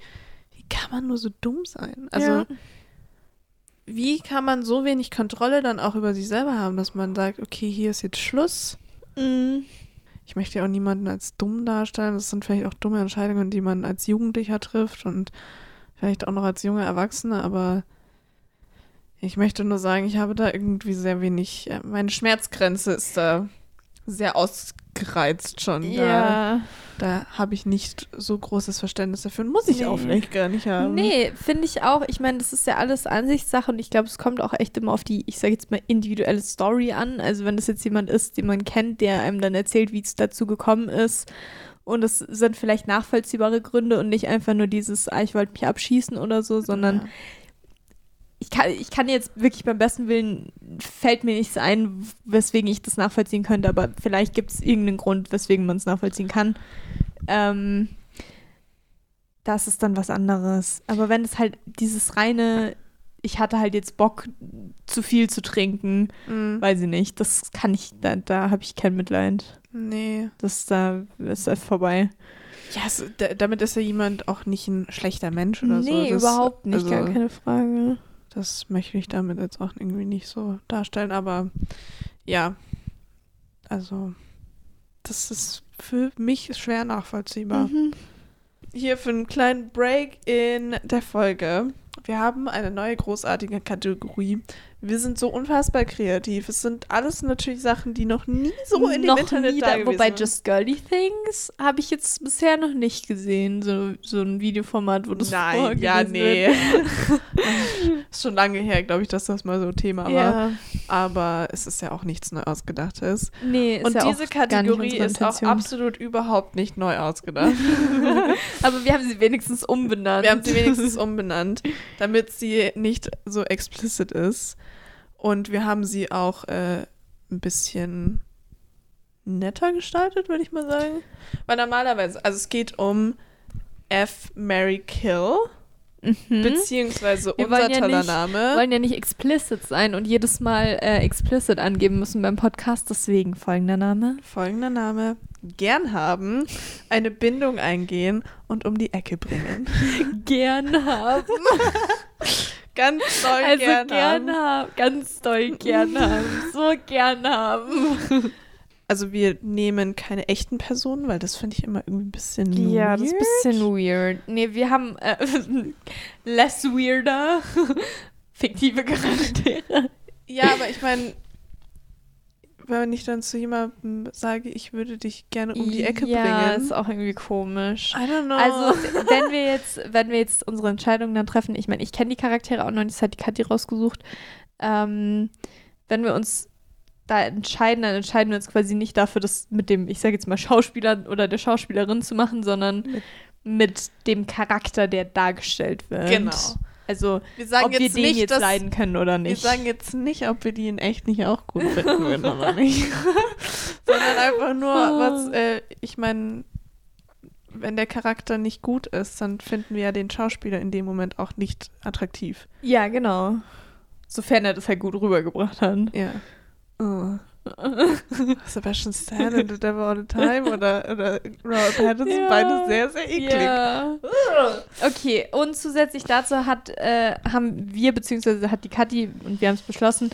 wie kann man nur so dumm sein? Also, Ja. wie kann man so wenig Kontrolle dann auch über sich selber haben, dass man sagt, okay, hier ist jetzt Schluss. Mhm. Ich möchte ja auch niemanden als dumm darstellen. Das sind vielleicht auch dumme Entscheidungen, die man als Jugendlicher trifft und vielleicht auch noch als junger Erwachsener, aber ich möchte nur sagen, ich habe da irgendwie sehr wenig, äh, meine Schmerzgrenze ist da sehr ausgereizt schon. Da, Ja. da habe ich nicht so großes Verständnis dafür und muss ich auch Nee. vielleicht gar nicht haben. Nee, finde ich auch. Ich meine, das ist ja alles Ansichtssache und ich glaube, es kommt auch echt immer auf die, ich sage jetzt mal, individuelle Story an. Also wenn das jetzt jemand ist, den man kennt, der einem dann erzählt, wie es dazu gekommen ist. Und es sind vielleicht nachvollziehbare Gründe und nicht einfach nur dieses, ah, ich wollte mich abschießen oder so, sondern Ja. Ich kann, ich kann jetzt wirklich beim besten Willen, fällt mir nichts ein, weswegen ich das nachvollziehen könnte, aber vielleicht gibt es irgendeinen Grund, weswegen man es nachvollziehen kann. Ähm, das ist dann was anderes. Aber wenn es halt dieses reine, ich hatte halt jetzt Bock, zu viel zu trinken, Mhm. weiß ich nicht, das kann ich, da, da habe ich kein Mitleid. Nee. Das da ist halt vorbei. Ja, da, damit ist ja jemand auch nicht ein schlechter Mensch oder so. nee, überhaupt nicht, also, gar keine Frage. Das möchte ich damit jetzt auch irgendwie nicht so darstellen, aber ja, also das ist für mich schwer nachvollziehbar. Mhm. Hier für einen kleinen Break in der Folge. Wir haben eine neue großartige Kategorie. Wir sind so unfassbar kreativ. Es sind alles natürlich Sachen, die noch nie so in dem noch Internet nie da da, gewesen Wobei. Just Girly Things habe ich jetzt bisher noch nicht gesehen. So, so ein Videoformat, wo das Nein, vorgelesen ja, nee. <laughs> ist schon lange her, glaube ich, dass das mal so Thema war. Ja. Aber es ist ja auch nichts neu ausgedachtes. Nee, ist Und ja diese auch gar nicht Kategorie ist auch absolut überhaupt nicht neu ausgedacht. <laughs> Aber wir haben sie wenigstens umbenannt. Wir haben sie wenigstens umbenannt, damit sie nicht so explicit ist. Und wir haben sie auch äh, ein bisschen netter gestaltet, würde ich mal sagen. Weil normalerweise, also es geht um F, Mary Kill, mhm. beziehungsweise Wir unser wollen ja toller nicht- Name. wollen ja nicht explicit sein und jedes Mal äh, explicit angeben müssen beim Podcast. Deswegen folgender Name. Folgender Name. Gern haben, eine Bindung eingehen und um die Ecke bringen. <laughs> Gern haben. <laughs> Ganz doll Also gern, gern, haben. haben. Ganz doll gern haben. So gern haben. Also wir nehmen keine echten Personen, weil das finde ich immer irgendwie ein bisschen Ja, das ist weird. ein bisschen weird. Nee, wir haben äh, <laughs> less weirder <laughs> fiktive Charaktere. Ja, aber ich meine, wenn ich dann zu jemandem sage, ich würde dich gerne um die Ecke ja, bringen. ist auch irgendwie komisch. I don't know. Also, wenn wir jetzt, wenn wir jetzt unsere Entscheidung dann treffen, ich meine, ich kenne die Charaktere auch noch nicht, das hat die Kathi rausgesucht. Ähm, wenn wir uns da entscheiden, dann entscheiden wir uns quasi nicht dafür, das mit dem, ich sage jetzt mal, Schauspieler oder der Schauspielerin zu machen, sondern Mit- mit dem Charakter, der dargestellt wird. genau. Also, Wir sagen ob wir jetzt den nicht, jetzt dass- leiden können oder Wir nicht. sagen jetzt nicht, ob wir die in echt nicht auch gut finden würden oder nicht. <laughs> Sondern einfach nur, was, äh, ich meine, wenn der Charakter nicht gut ist, dann finden wir ja den Schauspieler in dem Moment auch nicht attraktiv. ja, genau. Sofern er das halt gut rübergebracht hat. Ja. Oh. Sebastian Stan in The Devil All the Time oder, oder Robert Pattinson, Ja. beide sehr, sehr eklig. Ja. Okay, und zusätzlich dazu hat, äh, haben wir, beziehungsweise hat die Kathi, und wir haben es beschlossen,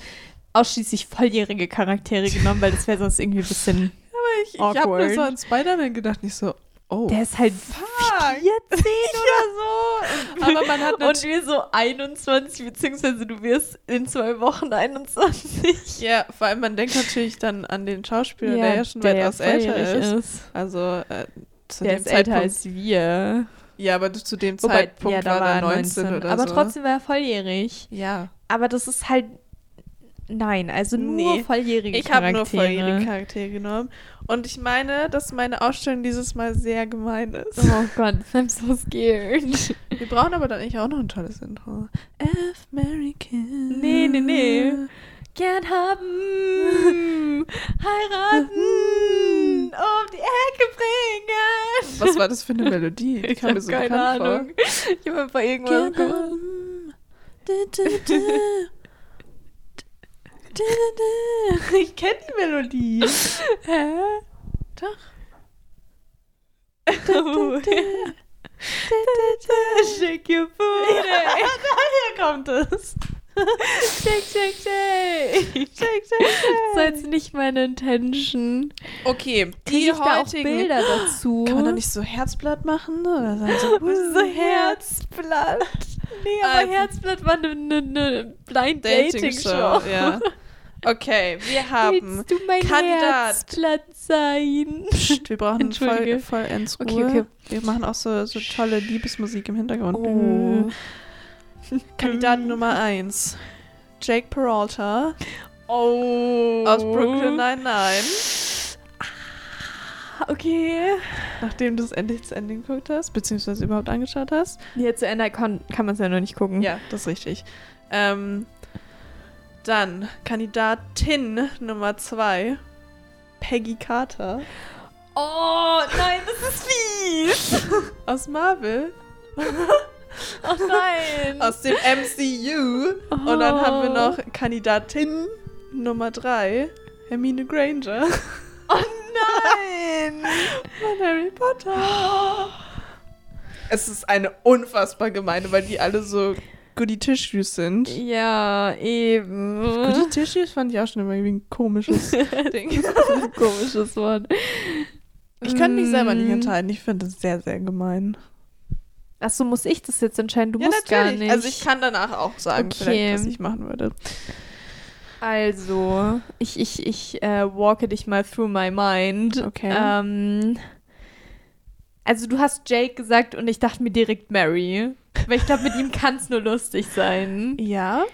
ausschließlich volljährige Charaktere genommen, weil das wäre sonst irgendwie ein bisschen. <laughs> Ich, ich habe mir so an Spider-Man gedacht, nicht so, oh. Der ist halt fuck. 14 <laughs> oder so. <laughs> Aber man hat Und wir so 21, beziehungsweise du wirst in zwei Wochen 21. Ja, vor allem man denkt natürlich dann an den Schauspieler, der ja schon der weitaus ja älter volljährig ist. Also äh, zu Der dem ist älter Zeitpunkt. als wir. ja, aber zu dem Wobei, Zeitpunkt ja, da war er 19, oder Aber so. trotzdem war er volljährig. Ja. Aber das ist halt. Nein, also nur Nee. volljährige Ich habe Charaktere. nur volljährige Charaktere genommen. Und ich meine, dass meine Ausstellung dieses Mal sehr gemein ist. Oh Gott, <laughs> I'm so scared. Wir brauchen aber dann nicht auch noch ein tolles Intro. F. Mary Kill. Nee, nee, nee. Gern haben, <laughs> heiraten, um die Ecke bringen. Was war das für eine Melodie? Die <laughs> Ich habe so keine Ahnung. Ich habe einfach irgendwas Gern haben. Du, du, du. <laughs> Ich kenne die Melodie. <laughs> Hä? Doch. <laughs> Oh. Shake your booty. Daher kommt es. Shake, shake, shake. Shake, shake, shake. Das war jetzt nicht meine Intention. Okay, die ich da auch heutigen... Bilder dazu? Kann man da nicht so Herzblatt machen? Oder sagen so, so Herzblatt. Nee, aber Also- Herzblatt war eine ne, ne Blind Dating Dating Show. Show. Ja. Okay, wir haben. Willst du mein Kandidat. Sein? Psst, wir brauchen voll, Entschuldige. vollends Ruhe. Okay, okay. Wir machen auch so, so tolle Liebesmusik im Hintergrund. Oh. <laughs> Kandidat Nummer 1. Jake Peralta Oh. aus Brooklyn Nine-Nine. Okay. Nachdem du es endlich zu Ende geguckt hast, beziehungsweise überhaupt angeschaut hast. Jetzt zu Ende kann, kann man es ja noch nicht gucken. Ja, das ist richtig. Ähm, dann Kandidatin Nummer 2. Peggy Carter Oh, nein, das ist fies. <laughs> aus Marvel. <laughs> Oh nein. aus dem MCU. Und dann haben wir noch Kandidatin Nummer 3, Hermine Granger Oh nein. <laughs> von Harry Potter. <gasps> Es ist eine unfassbar gemeine, weil die alle so Goody Tissues sind. Ja, eben. Goody Tissues fand ich auch schon immer irgendwie ein komisches <laughs> Ding. <laughs> Komisches Wort. Ich könnte mich selber nicht Mm. entscheiden. Ich finde es sehr, sehr gemein. Achso, muss ich das jetzt entscheiden? Du musst gar nicht. Also ich kann danach auch sagen, Okay. vielleicht, was ich machen würde. Also, ich, ich, ich äh, walke dich mal through my mind. Okay. Ähm, also, du hast Jake gesagt und ich dachte mir direkt Mary. Weil ich glaube, mit ihm kann es nur lustig sein. Ja.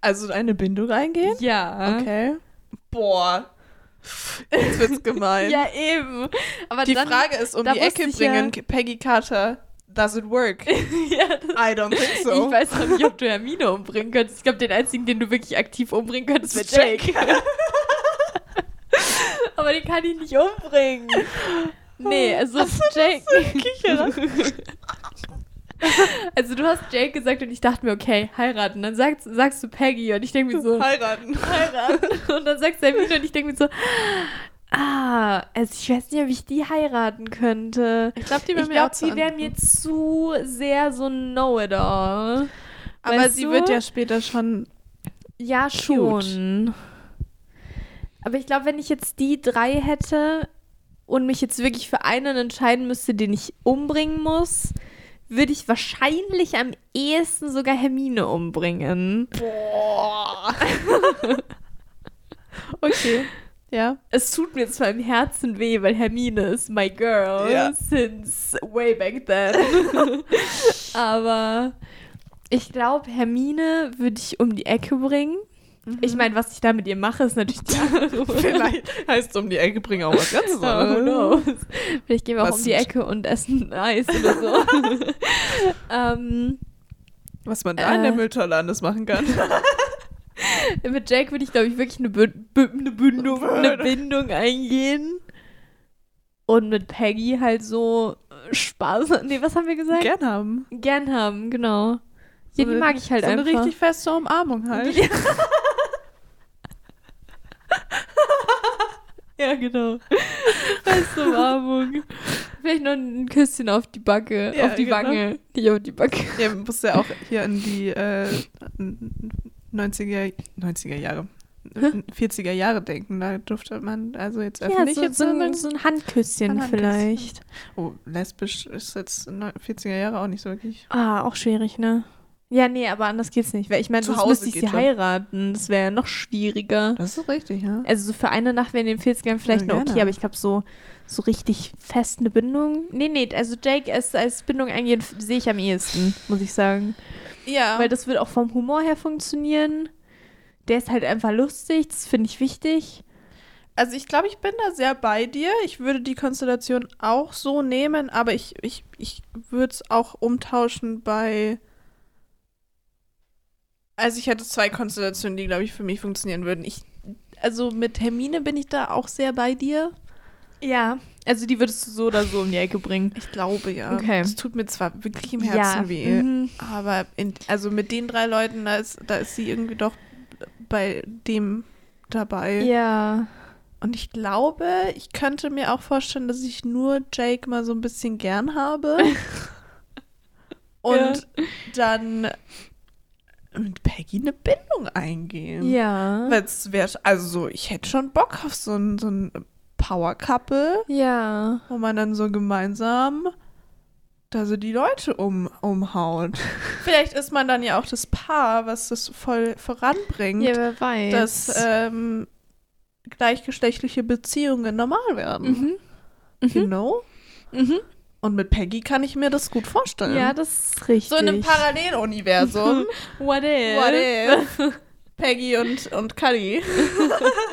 Also eine Bindung eingehen? Ja. Okay. Boah. Jetzt wird's <laughs> gemein. Ja, eben. Aber die dann, Frage ist, um die Ecke ich ja- bringen, Peggy Carter, does it work? <laughs> ja, das, I don't think so. Ich weiß noch nicht, ob du Hermine umbringen könntest. Ich glaube, den einzigen, den du wirklich aktiv umbringen könntest, wäre ist Jake. Jake. <laughs> Aber den kann ich nicht umbringen. Nee, also Jake. <laughs> also du hast Jake gesagt und ich dachte mir, okay, heiraten. Dann sagst, sagst du Peggy und ich denke mir so, Heiraten. heiraten. <laughs> Und dann sagst du Hermine und ich denke mir so, ah, also ich weiß nicht, ob ich die heiraten könnte. Ich glaube, die auch zu die wäre mir zu sehr so ein Know-it-all. Aber weißt sie du? wird ja später schon. Ja, schon. Aber ich glaube, wenn ich jetzt die drei hätte und mich jetzt wirklich für einen entscheiden müsste, den ich umbringen muss, würde ich wahrscheinlich am ehesten sogar Hermine umbringen. Boah. <laughs> okay. Ja. Es tut mir zwar im Herzen weh, weil Hermine ist my girl Ja. since way back then. <laughs> Aber ich glaube, Hermine würde ich um die Ecke bringen. Ich meine, was ich da mit ihr mache, ist natürlich die andere <laughs> Vielleicht heißt um die Ecke bringen auch was ganz Oh, who anderes. knows? Vielleicht gehen wir auch Was um die? Ecke und essen Eis oder so. <laughs> ähm, Was man da in der Äh. Mülltonne anders machen kann. <laughs> Mit Jake würde ich, glaube ich, wirklich eine, Bü eine, Bindung, eine Bindung eingehen. Und mit Peggy halt so äh, Spaß. Nee, was haben wir gesagt? Gern haben. Gern haben, genau. Ja, die mag ich halt so einfach. eine richtig feste Umarmung halt. Ja. <laughs> ja, genau. Feste Umarmung. Vielleicht noch ein Küsschen auf die Backe, Ja, auf die genau. Wange, nicht auf die Backe. Ja, man muss ja auch hier an die äh, 90er, 90er Jahre, 40er Jahre denken. Da durfte man also jetzt Ja, öffentlich so, jetzt so, ein, so ein Handküsschen Ein Handküsschen. vielleicht. Oh, lesbisch ist jetzt in den 40er Jahre auch nicht so wirklich. Ah, auch schwierig, ne? Ja, nee, aber anders geht's nicht. Weil ich meine, sonst müsste ich sie schon. heiraten. Das wäre ja noch schwieriger. Das ist richtig, ja. Also so für eine Nacht wäre in den 40ern vielleicht Ja, noch okay, aber ich glaube so, so richtig fest eine Bindung. Nee, nee, also Jake als, als Bindung eingehen sehe ich am ehesten, muss ich sagen. Ja, Weil das wird auch vom Humor her funktionieren. Der ist halt einfach lustig, das finde ich wichtig. also ich glaube, ich bin da sehr bei dir. Ich würde die Konstellation auch so nehmen, aber ich, ich, ich würde es auch umtauschen bei. Also ich hätte zwei Konstellationen, die, glaube ich, für mich funktionieren würden. Ich, also mit Hermine bin ich da auch sehr bei dir. Ja. Also die würdest du so oder so um die Ecke bringen. Ich glaube ja. Okay. Es tut mir zwar wirklich im Herzen ja. weh, Mhm. aber in, also mit den drei Leuten, da ist, da ist sie irgendwie doch bei dem dabei. Ja. Und ich glaube, ich könnte mir auch vorstellen, dass ich nur Jake mal so ein bisschen gern habe. <laughs> Und dann mit Peggy eine Bindung eingehen. Ja. Weil es wäre, also so, ich hätte schon Bock auf so ein, so ein Power-Couple, Ja. wo man dann so gemeinsam da so die Leute um, umhaut. <laughs> Vielleicht ist man dann ja auch das Paar, was das voll voranbringt, Ja, wer weiß. dass ähm, gleichgeschlechtliche Beziehungen normal werden. mhm. You know? Mhm. Und mit Peggy kann ich mir das gut vorstellen. Ja, das ist richtig. so in einem Paralleluniversum. <laughs> What if? What if? <laughs> Peggy und, und Cuddy.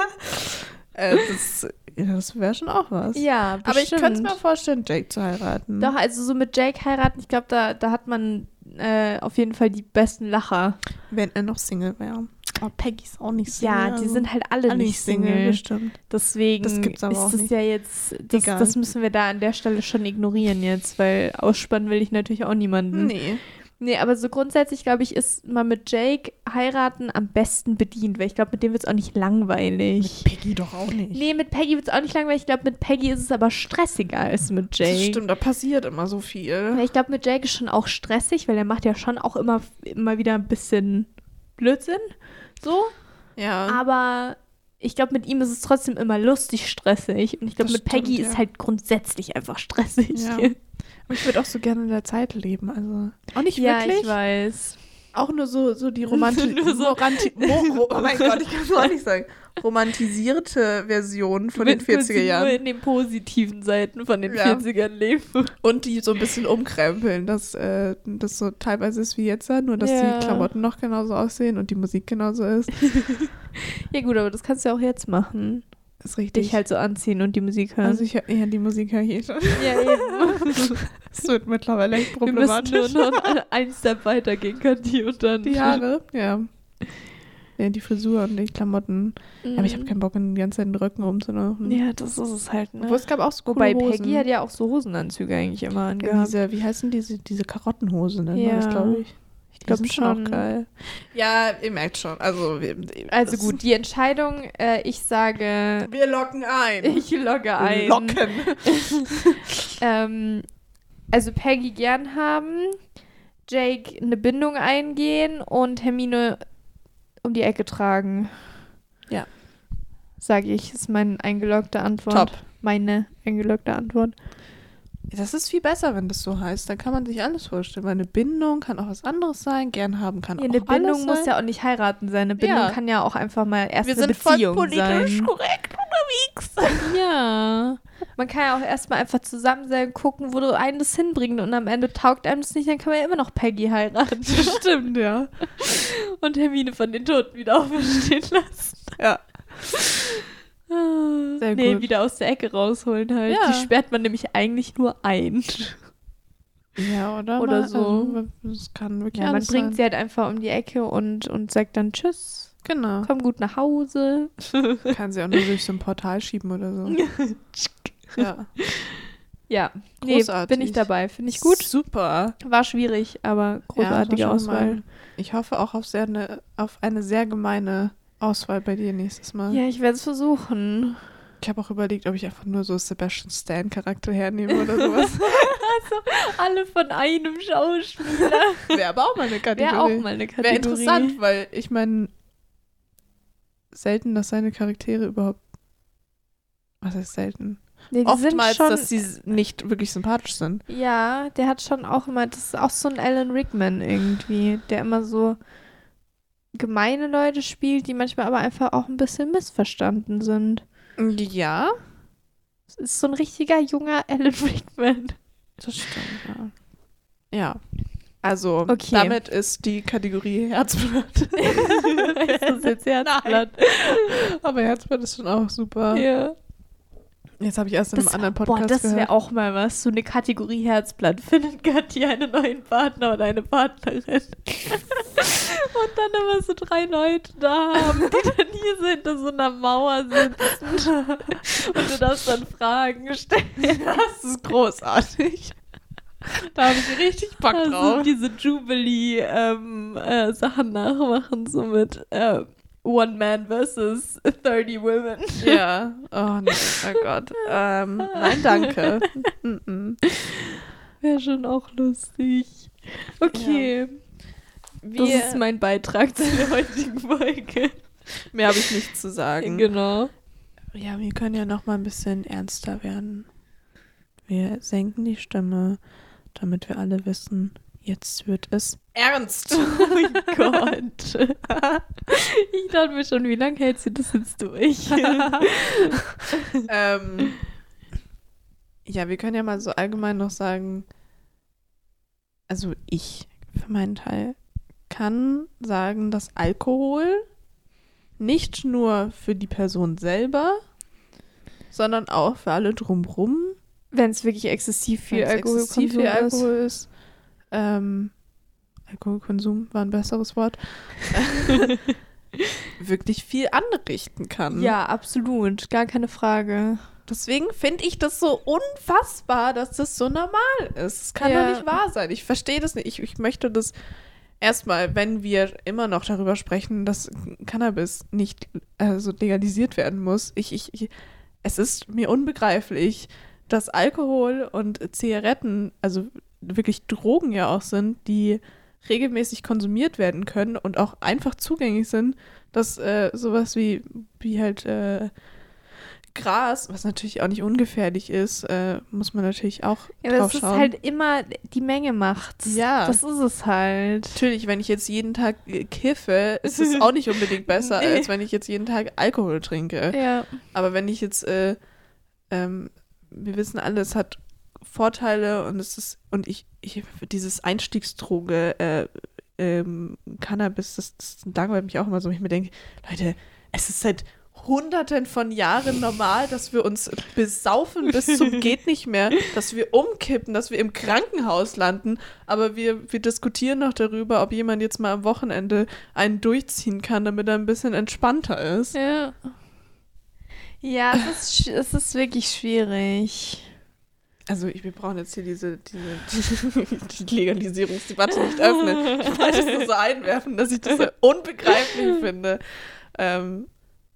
<laughs> äh, das das wäre schon auch was. Ja, Aber ich könnte es mir bestimmt. vorstellen, Jake zu heiraten. Doch, also so mit Jake heiraten, ich glaube, da, da hat man äh, auf jeden Fall die besten Lacher. Wenn er noch Single wäre. Oh, Peggy ist auch nicht Single. Ja, die sind halt alle, alle nicht Single. bestimmt. Deswegen Das gibt's aber ist auch das nicht. ja jetzt, das, das müssen wir da an der Stelle schon ignorieren jetzt, weil ausspannen will ich natürlich auch niemanden. Nee. Nee, aber so grundsätzlich, glaube ich, ist man mit Jake heiraten am besten bedient, weil ich glaube, mit dem wird es auch nicht langweilig. Peggy doch auch nicht. Nee, mit Peggy wird es auch nicht langweilig. Ich glaube, mit Peggy ist es aber stressiger als mit das Jake. stimmt, da passiert immer so viel. Ich glaube, mit Jake ist schon auch stressig, weil er macht ja schon auch immer, immer wieder ein bisschen Blödsinn. So. Ja. Aber ich glaube, mit ihm ist es trotzdem immer lustig stressig. Und ich glaube, mit Peggy stimmt, ist ja. halt grundsätzlich einfach stressig. Ja. <laughs> Aber ich würde auch so gerne in der Zeit leben. Also auch nicht Ja, wirklich. ich weiß. Auch nur so, so die <laughs> Romanti Nur so- Romanti <laughs> Mo Oh mein Gott, ich kann es auch nicht sagen. Romantisierte Version von den Wenn kurz 40er Nur Jahren. in den positiven Seiten von den Ja. 40ern leben. <laughs> Und die so ein bisschen umkrempeln, dass äh, das so teilweise ist wie jetzt, nur dass Ja. die Klamotten noch genauso aussehen und die Musik genauso ist. Ja, gut, aber das kannst du auch jetzt machen. Ist richtig. Dich halt so anziehen und die Musik hören. also ich ja, die Musik höre ich eh schon. ja, <laughs> eben. Es wird mittlerweile echt Wir müssen problematisch. nur noch ein Step weitergehen, Kathi, und dann. die Haare, ja. Ja, die Frisur und die Klamotten. Mhm. Aber ich habe keinen Bock, in die ganze Zeit den Rücken rumzulaufen. Ja, das ist es halt, ne? Obwohl es gab auch so coole Wobei Hosen. Peggy hat ja auch so Hosenanzüge eigentlich immer Ja, angehabt. diese, wie heißen diese, diese Karottenhose, ne? Ja. Glaube ich. Ich glaub glaube schon. Auch geil. Ja, ihr merkt schon. Also, wir, Also gut, die Entscheidung, äh, ich sage, Wir locken ein. <laughs> ich logge ein. Locken. <laughs> Ähm, also Peggy gern haben, Jake eine Bindung eingehen und Hermine um die Ecke tragen. Ja. Sage ich, ist meine eingeloggte Antwort. Top. Meine eingeloggte Antwort. Das ist viel besser, wenn das so heißt. Da kann man sich alles vorstellen. Weil eine Bindung kann auch was anderes sein. Gern haben kann Ja, auch eine Bindung alles muss sein. ja auch nicht heiraten sein. Eine Bindung Ja. kann ja auch einfach mal erst Wir eine sind voll Beziehung politisch sein. korrekt unterwegs. <laughs> Ja. Man kann ja auch erstmal einfach zusammen sein, gucken, wo du einen das hinbringt und am Ende taugt einem das nicht, dann kann man ja immer noch Peggy heiraten. Stimmt, ja. <laughs> und Hermine von den Toten wieder auferstehen lassen. Ja. Ah, Sehr nee, gut. wieder aus der Ecke rausholen halt. Ja. Die sperrt man nämlich eigentlich nur ein. Ja, oder? Oder mal, so. Also, das kann wirklich Ja, man alles bringt sein. sie halt einfach um die Ecke und, und sagt dann Tschüss, Genau. komm gut nach Hause. <laughs> Kann sie auch nur durch so ein Portal schieben oder so. <laughs> ja. Ja, nee, Großartig. bin ich dabei. Finde ich gut. Super. War schwierig, aber großartige Ja, war Auswahl. mal- Ich hoffe auch auf, sehr eine, auf eine sehr gemeine Auswahl bei dir nächstes Mal. Ja, ich werde es versuchen. Ich habe auch überlegt, ob ich einfach nur so Sebastian Stan-Charakter hernehme oder sowas. <laughs> Alle von einem Schauspieler. Wäre aber auch mal eine Kategorie. Wäre auch mal eine Kategorie. Wäre interessant, weil ich meine, selten, dass seine Charaktere überhaupt. Was heißt selten? Nee, Oftmals, schon, dass sie nicht wirklich sympathisch sind. Ja, der hat schon auch immer, das ist auch so ein Alan Rickman irgendwie, der immer so gemeine Leute spielt, die manchmal aber einfach auch ein bisschen missverstanden sind. Ja, Es ist so ein richtiger junger Alan Rickman. das stimmt, ja. Ja. Also, Okay. damit ist die Kategorie Herzblatt. <laughs> ist das jetzt Herzblatt? Aber Herzblatt ist schon auch super. Ja. Jetzt habe ich erst in einem Das, anderen boah, Podcast das wäre gehört. auch mal was. So eine Kategorie Herzblatt. Findet Gatti einen neuen Partner oder eine Partnerin. <laughs> Und dann immer so drei Leute da haben, die dann hier so hinter so einer Mauer sitzen. Und du darfst dann Fragen stellen. Das ist großartig. Da habe ich richtig Bock Also drauf. diese Jubilee-Sachen nachmachen, so mit äh, One Man versus 30 Women. Ja. Oh, nee. oh Gott. <laughs> Ähm, nein, danke. Wäre schon auch lustig. Okay. Das Wir, ist mein Beitrag zu der <laughs> heutigen Folge. mehr habe ich nicht zu sagen. Genau. Ja, wir können ja noch mal ein bisschen ernster werden. Wir senken die Stimme, damit wir alle wissen, jetzt wird es ernst. Oh <laughs> mein Gott. Ich dachte mir schon, wie lange hält sie das jetzt durch? <laughs> ähm, ja, wir können ja mal so allgemein noch sagen, also ich für meinen Teil kann sagen, dass Alkohol nicht nur für die Person selber, sondern auch für alle drumrum, Wenn es wirklich exzessiv viel Alkohol exzessiv viel Alkohol ist, ähm, Alkoholkonsum war ein besseres Wort, <laughs> wirklich viel anrichten kann. Ja, absolut. Gar keine Frage. Deswegen finde ich das so unfassbar, dass das so normal ist. Es kann Ja. doch nicht wahr sein. Ich verstehe das nicht. Ich, ich möchte das erstmal, wenn wir immer noch darüber sprechen, dass Cannabis nicht also legalisiert werden muss. Ich, ich, ich, es ist mir unbegreiflich, dass Alkohol und Zigaretten, also wirklich Drogen ja auch sind, die regelmäßig konsumiert werden können und auch einfach zugänglich sind, dass äh, sowas wie, wie halt äh, Gras, was natürlich auch nicht ungefährlich ist, äh, muss man natürlich auch Ja, drauf es ist halt immer, die Menge macht's. Ja. Das ist es halt. Natürlich, wenn ich jetzt jeden Tag äh, kiffe, ist es <laughs> auch nicht unbedingt besser, Nee. als wenn ich jetzt jeden Tag Alkohol trinke. Ja. Aber wenn ich jetzt, äh, ähm, wir wissen alle, es hat Vorteile und es ist, und ich, ich dieses Einstiegsdroge, äh, ähm, Cannabis, das, das langweilt mich auch immer so, ich mir denke, Leute, es ist seit hunderten von Jahren normal, dass wir uns besaufen bis zum <laughs> geht nicht mehr, dass wir umkippen, dass wir im Krankenhaus landen, aber wir, wir diskutieren noch darüber, ob jemand jetzt mal am Wochenende einen durchziehen kann, damit er ein bisschen entspannter ist. Ja. Ja, es ist, es ist wirklich schwierig. Also ich, wir brauchen jetzt hier diese, diese <laughs> die Legalisierungsdebatte nicht öffnen. Ich wollte es nur so einwerfen, dass ich das so unbegreiflich finde. Ähm,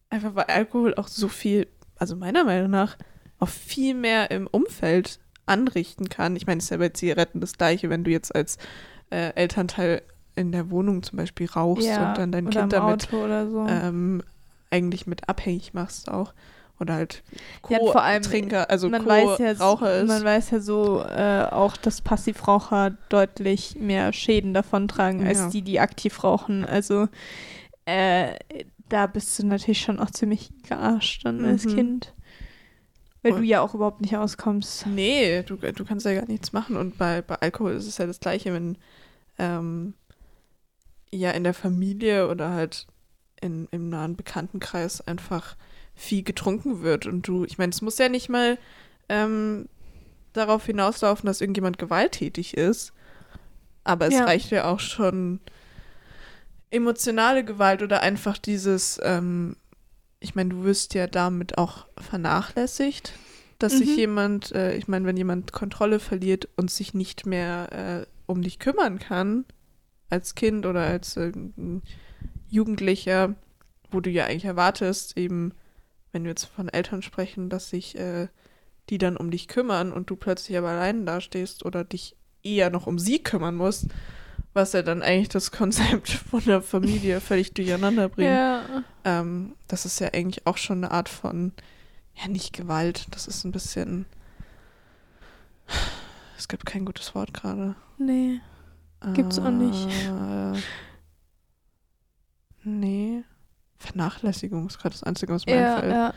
einfach weil Alkohol auch so viel, also meiner Meinung nach, auch viel mehr im Umfeld anrichten kann. Ich meine, es ist ja bei Zigaretten das gleiche, wenn du jetzt als äh, Elternteil in der Wohnung zum Beispiel rauchst und dann dein Kind damit so. ähm, eigentlich mit abhängig machst auch. Oder halt Ja, und vor allem, Co-Trinker, also man weiß ja, Co-Raucher ist. man weiß ja so äh, auch, dass Passivraucher deutlich mehr Schäden davontragen als Ja. die, die aktiv rauchen. Also äh, da bist du natürlich schon auch ziemlich gearscht dann als Mhm. Kind. Weil Und- du ja auch überhaupt nicht auskommst. Nee, du, du kannst ja gar nichts machen. Und bei, bei Alkohol ist es ja das Gleiche, wenn ähm, ja in der Familie oder halt in, im nahen Bekanntenkreis einfach viel getrunken wird. Und du, ich meine, es muss ja nicht mal ähm, darauf hinauslaufen, dass irgendjemand gewalttätig ist. Aber es Ja. reicht ja auch schon emotionale Gewalt oder einfach dieses, ähm, ich meine, du wirst ja damit auch vernachlässigt, dass sich Mhm. jemand, äh, ich meine, wenn jemand Kontrolle verliert und sich nicht mehr äh, um dich kümmern kann, als Kind oder als äh, Jugendlicher, wo du ja eigentlich erwartest, eben, wenn wir jetzt von Eltern sprechen, dass sich äh, die dann um dich kümmern und du plötzlich aber allein dastehst oder dich eher noch um sie kümmern musst, was ja dann eigentlich das <laughs> Konzept von der Familie völlig durcheinander bringt. Ja. Ähm, das ist ja eigentlich auch schon eine Art von, ja, nicht Gewalt, das ist ein bisschen. Es gibt kein gutes Wort gerade. Nee. Gibt's auch nicht. Äh, nee. Vernachlässigung ist gerade das Einzige, was mir Ja, einfällt. ja.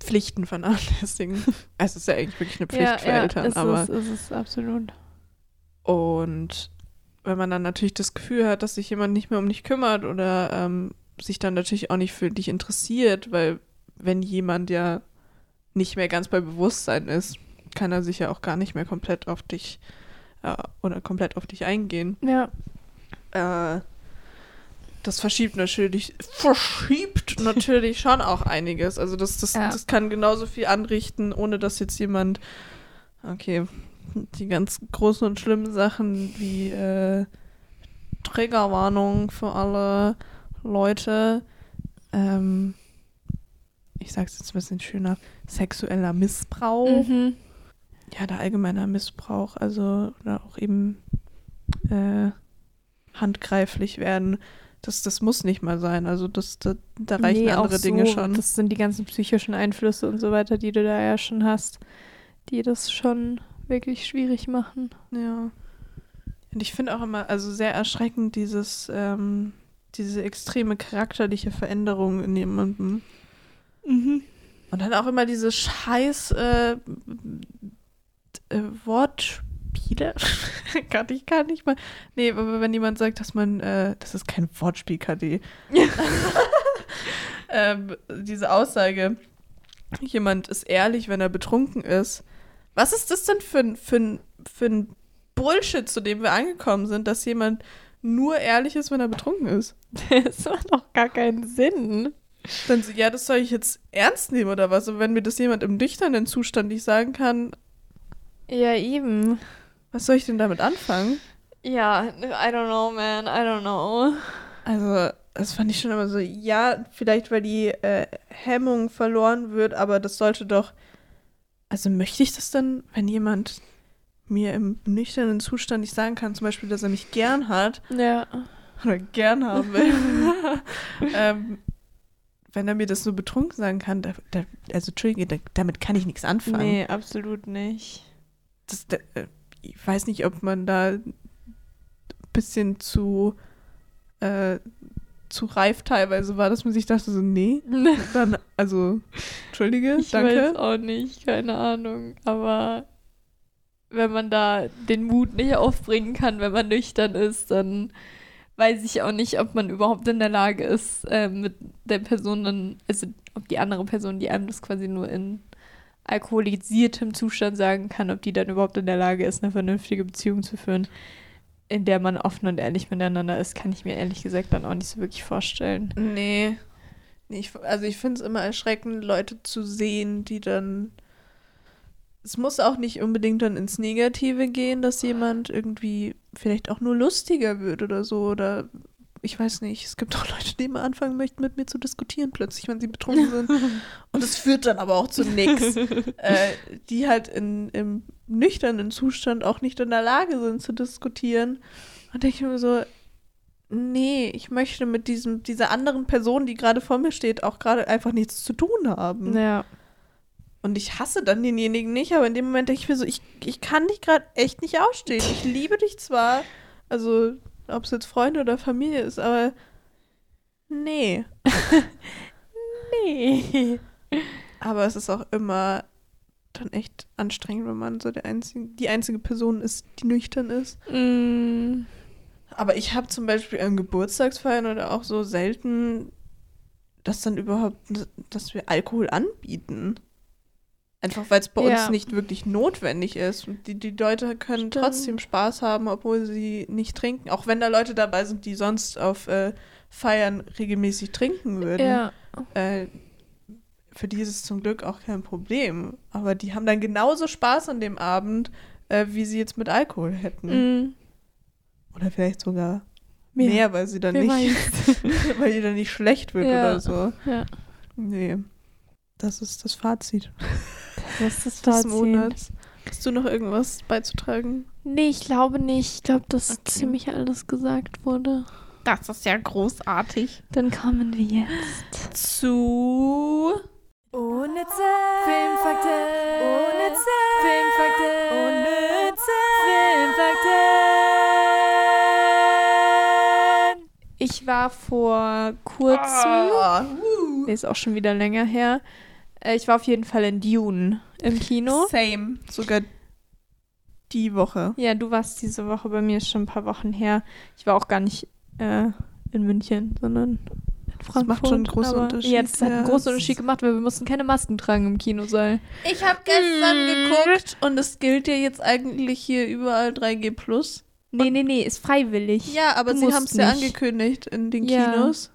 Pflichten vernachlässigen. <laughs> es ist ja eigentlich wirklich eine Pflicht ja, für ja, Eltern, ist aber. es, ist es absolut. Und wenn man dann natürlich das Gefühl hat, dass sich jemand nicht mehr um dich kümmert oder ähm, sich dann natürlich auch nicht für dich interessiert, weil wenn jemand ja nicht mehr ganz bei Bewusstsein ist, kann er sich ja auch gar nicht mehr komplett auf dich äh, oder komplett auf dich eingehen. Ja. Äh, das verschiebt natürlich, verschiebt <laughs> natürlich schon auch einiges. Also das, das, Ja. das kann genauso viel anrichten, ohne dass jetzt jemand, okay, die ganz großen und schlimmen Sachen wie äh, Triggerwarnung für alle Leute, ähm, ich sag's jetzt ein bisschen schöner, sexueller Missbrauch Mhm. ja, der allgemeine Missbrauch, also oder auch eben äh, handgreiflich werden, das, das muss nicht mal sein. Also das, da, da reichen Nee, andere Dinge so, schon. Das sind die ganzen psychischen Einflüsse und so weiter, die du da ja schon hast, die das schon wirklich schwierig machen. Ja. Und ich finde auch immer, also sehr erschreckend, dieses, ähm, diese extreme charakterliche Veränderung in jemandem. Mhm. Und dann auch immer diese scheiß äh, äh, Wortspiele. Gott, <laughs> ich kann nicht mal. Nee, aber wenn jemand sagt, dass man, äh, das ist kein Wortspiel, KD. <laughs> ähm, diese Aussage, jemand ist ehrlich, wenn er betrunken ist. Was ist das denn für ein, für für ein Bullshit, zu dem wir angekommen sind, dass jemand nur ehrlich ist, wenn er betrunken ist? <laughs> Das macht doch gar keinen Sinn. Dann so, ja, das soll ich jetzt ernst nehmen oder was? Und wenn mir das jemand im nüchternen Zustand nicht sagen kann, Ja, eben. was soll ich denn damit anfangen? Ja, I don't know, man. I don't know. Also, das fand ich schon immer so, ja, vielleicht weil die äh, Hemmung verloren wird, aber das sollte doch. Also möchte ich das dann, wenn jemand mir im nüchternen Zustand nicht sagen kann, zum Beispiel, dass er mich gern hat Ja. oder gern haben will, <laughs> ähm, wenn er mir das so betrunken sagen kann, da, da, also Entschuldige, da, damit kann ich nichts anfangen. Nee, absolut nicht. Das, da, äh, ich weiß nicht, ob man da ein bisschen zu, äh, zu reif teilweise war, dass man sich dachte, so, nee, <laughs> dann, also, entschuldige, Ich danke. weiß auch nicht, keine Ahnung. Aber wenn man da den Mut nicht aufbringen kann, wenn man nüchtern ist, dann weiß ich auch nicht, ob man überhaupt in der Lage ist, äh, mit der Person dann, also ob die andere Person, die einem das quasi nur in alkoholisiertem Zustand sagen kann, ob die dann überhaupt in der Lage ist, eine vernünftige Beziehung zu führen, in der man offen und ehrlich miteinander ist, kann ich mir ehrlich gesagt dann auch nicht so wirklich vorstellen. Nee. ich, also ich finde es immer erschreckend, Leute zu sehen, die dann. Es muss auch nicht unbedingt dann ins Negative gehen, dass jemand irgendwie vielleicht auch nur lustiger wird oder so. Oder ich weiß nicht. Es gibt auch Leute, die immer anfangen möchten, mit mir zu diskutieren, plötzlich, wenn sie betrunken <laughs> sind. Und es führt dann aber auch zu nichts. <laughs> äh, die halt in, im nüchternen Zustand auch nicht in der Lage sind zu diskutieren. Und denke ich mir so, nee, ich möchte mit diesem, dieser anderen Person, die gerade vor mir steht, auch gerade einfach nichts zu tun haben. Ja. Und ich hasse dann denjenigen nicht, aber in dem Moment denke ich mir so, ich, ich kann dich gerade echt nicht ausstehen. Ich liebe dich zwar, also ob es jetzt Freunde oder Familie ist, aber nee. <laughs> Nee. Aber es ist auch immer dann echt anstrengend, wenn man so der einzige, die einzige Person ist, die nüchtern ist. Mm. Aber ich habe zum Beispiel an Geburtstagsfeiern oder auch so selten, dass dann überhaupt, dass wir Alkohol anbieten. Einfach weil es bei Ja. uns nicht wirklich notwendig ist. Und die, die Leute können Stimmt. trotzdem Spaß haben, obwohl sie nicht trinken. Auch wenn da Leute dabei sind, die sonst auf äh, Feiern regelmäßig trinken würden. Ja. Äh, für die ist es zum Glück auch kein Problem. Aber die haben dann genauso Spaß an dem Abend, äh, wie sie jetzt mit Alkohol hätten. Mhm. Oder vielleicht sogar Mehr. mehr, weil sie dann Wer nicht, <laughs> weil die dann nicht schlecht wird Ja. oder so. Ja. Nee. Das ist das Fazit Das ist das <laughs> des Fazit. Monats. Hast du noch irgendwas beizutragen? Nee, ich glaube nicht. Ich glaube, dass Okay. ziemlich alles gesagt wurde. Das ist ja großartig. Dann kommen wir jetzt. Zu Unnütze Filmfakten. Unnütze Filmfakten. Unnütze Filmfakten. Ich war vor kurzem, Ah, uh. nee, ist auch schon wieder länger her, ich war auf jeden Fall in Dune im Kino. <laughs> Same. Sogar die Woche. Ja, du warst diese Woche bei mir, ist schon ein paar Wochen her. Ich war auch gar nicht äh, in München, sondern in Frankfurt. macht schon einen großen Unterschied, Ja, das hat einen großen Unterschied gemacht, weil wir mussten keine Masken tragen im Kinosaal. Ich habe gestern geguckt und es gilt ja jetzt eigentlich hier überall 3G+. Nee, nee, nee, ist freiwillig. Ja, aber Du sie haben es ja angekündigt in den Ja. Kinos.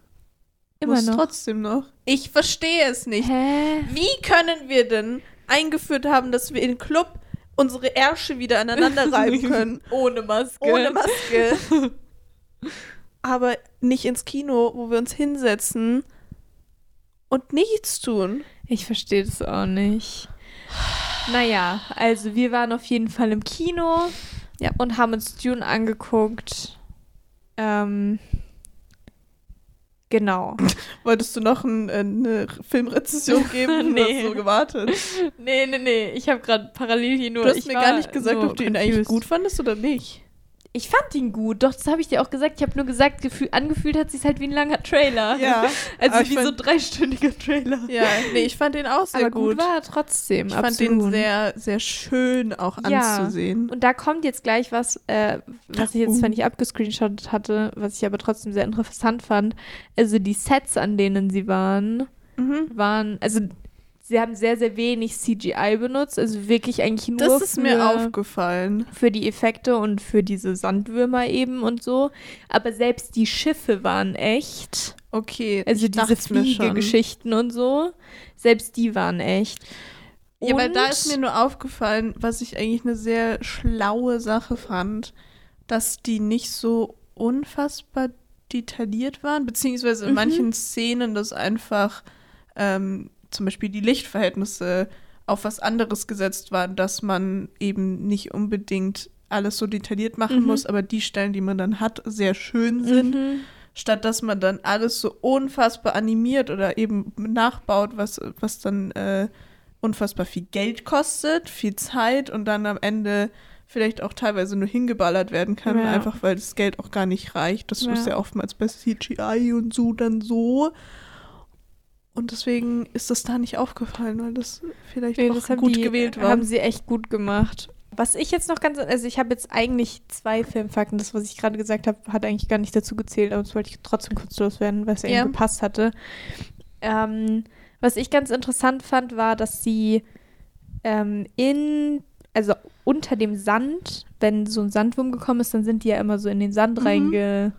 Immer noch. trotzdem noch. Ich verstehe es nicht. Hä? Wie können wir denn eingeführt haben, dass wir im Club unsere Ärsche wieder aneinander <laughs> reiben können? Ohne Maske. Ohne Maske. Aber nicht ins Kino, wo wir uns hinsetzen und nichts tun. Ich verstehe das auch nicht. Naja, also wir waren auf jeden Fall im Kino Ja. und haben uns Dune angeguckt. Ähm, genau. <laughs> Wolltest du noch ein, äh, eine Filmrezession <laughs> geben? Nee. Du hast so gewartet. Nee, nee, nee. Ich habe gerade parallel hier nur. Du hast mir gar nicht gesagt, ob du ihn eigentlich gut fandest oder nicht. Ich fand ihn gut. Doch, das habe ich dir auch gesagt. Ich habe nur gesagt, gefühl, angefühlt hat sich halt wie ein langer Trailer. Ja, <laughs> Also wie so ein fand- dreistündiger Trailer. Ja, nee, ich fand den auch sehr Aber gut. gut war er trotzdem. ich fand absolut. den sehr, sehr schön auch Ja. anzusehen. Und da kommt jetzt gleich was, äh, was ich jetzt Uh. zwar nicht abgescreenshottet hatte, was ich aber trotzdem sehr interessant fand. Also die Sets, an denen sie waren, Mhm. waren, also sie haben sehr, sehr wenig CGI benutzt. Also wirklich eigentlich nur Das ist für, mir aufgefallen. für die Effekte und für diese Sandwürmer eben und so. Aber selbst die Schiffe waren echt. Okay, Also diese. Fliegegeschichten und so. Selbst die waren echt. Ja, weil da Und- ist mir nur aufgefallen, was ich eigentlich eine sehr schlaue Sache fand, dass die nicht so unfassbar detailliert waren, beziehungsweise in Mhm. manchen Szenen das einfach ähm, zum Beispiel die Lichtverhältnisse auf was anderes gesetzt waren, dass man eben nicht unbedingt alles so detailliert machen Mhm. muss, aber die Stellen, die man dann hat, sehr schön sind Mhm. statt dass man dann alles so unfassbar animiert oder eben nachbaut, was, was dann äh, unfassbar viel Geld kostet, viel Zeit und dann am Ende vielleicht auch teilweise nur hingeballert werden kann, Ja. einfach weil das Geld auch gar nicht reicht. Das ist Ja. ja oftmals bei CGI und so dann so. Und deswegen ist das da nicht aufgefallen, weil das vielleicht Nee, auch das gut die, gewählt war. haben sie echt gut gemacht. Was ich jetzt noch ganz, also ich habe jetzt eigentlich zwei Filmfakten. Das, was ich gerade gesagt habe, hat eigentlich gar nicht dazu gezählt, aber das wollte ich trotzdem kurz loswerden, weil es Ja. eben gepasst hatte. Ähm, was ich ganz interessant fand, war, dass sie ähm, in, also unter dem Sand, wenn so ein Sandwurm gekommen ist, dann sind die ja immer so in den Sand Mhm. reinge,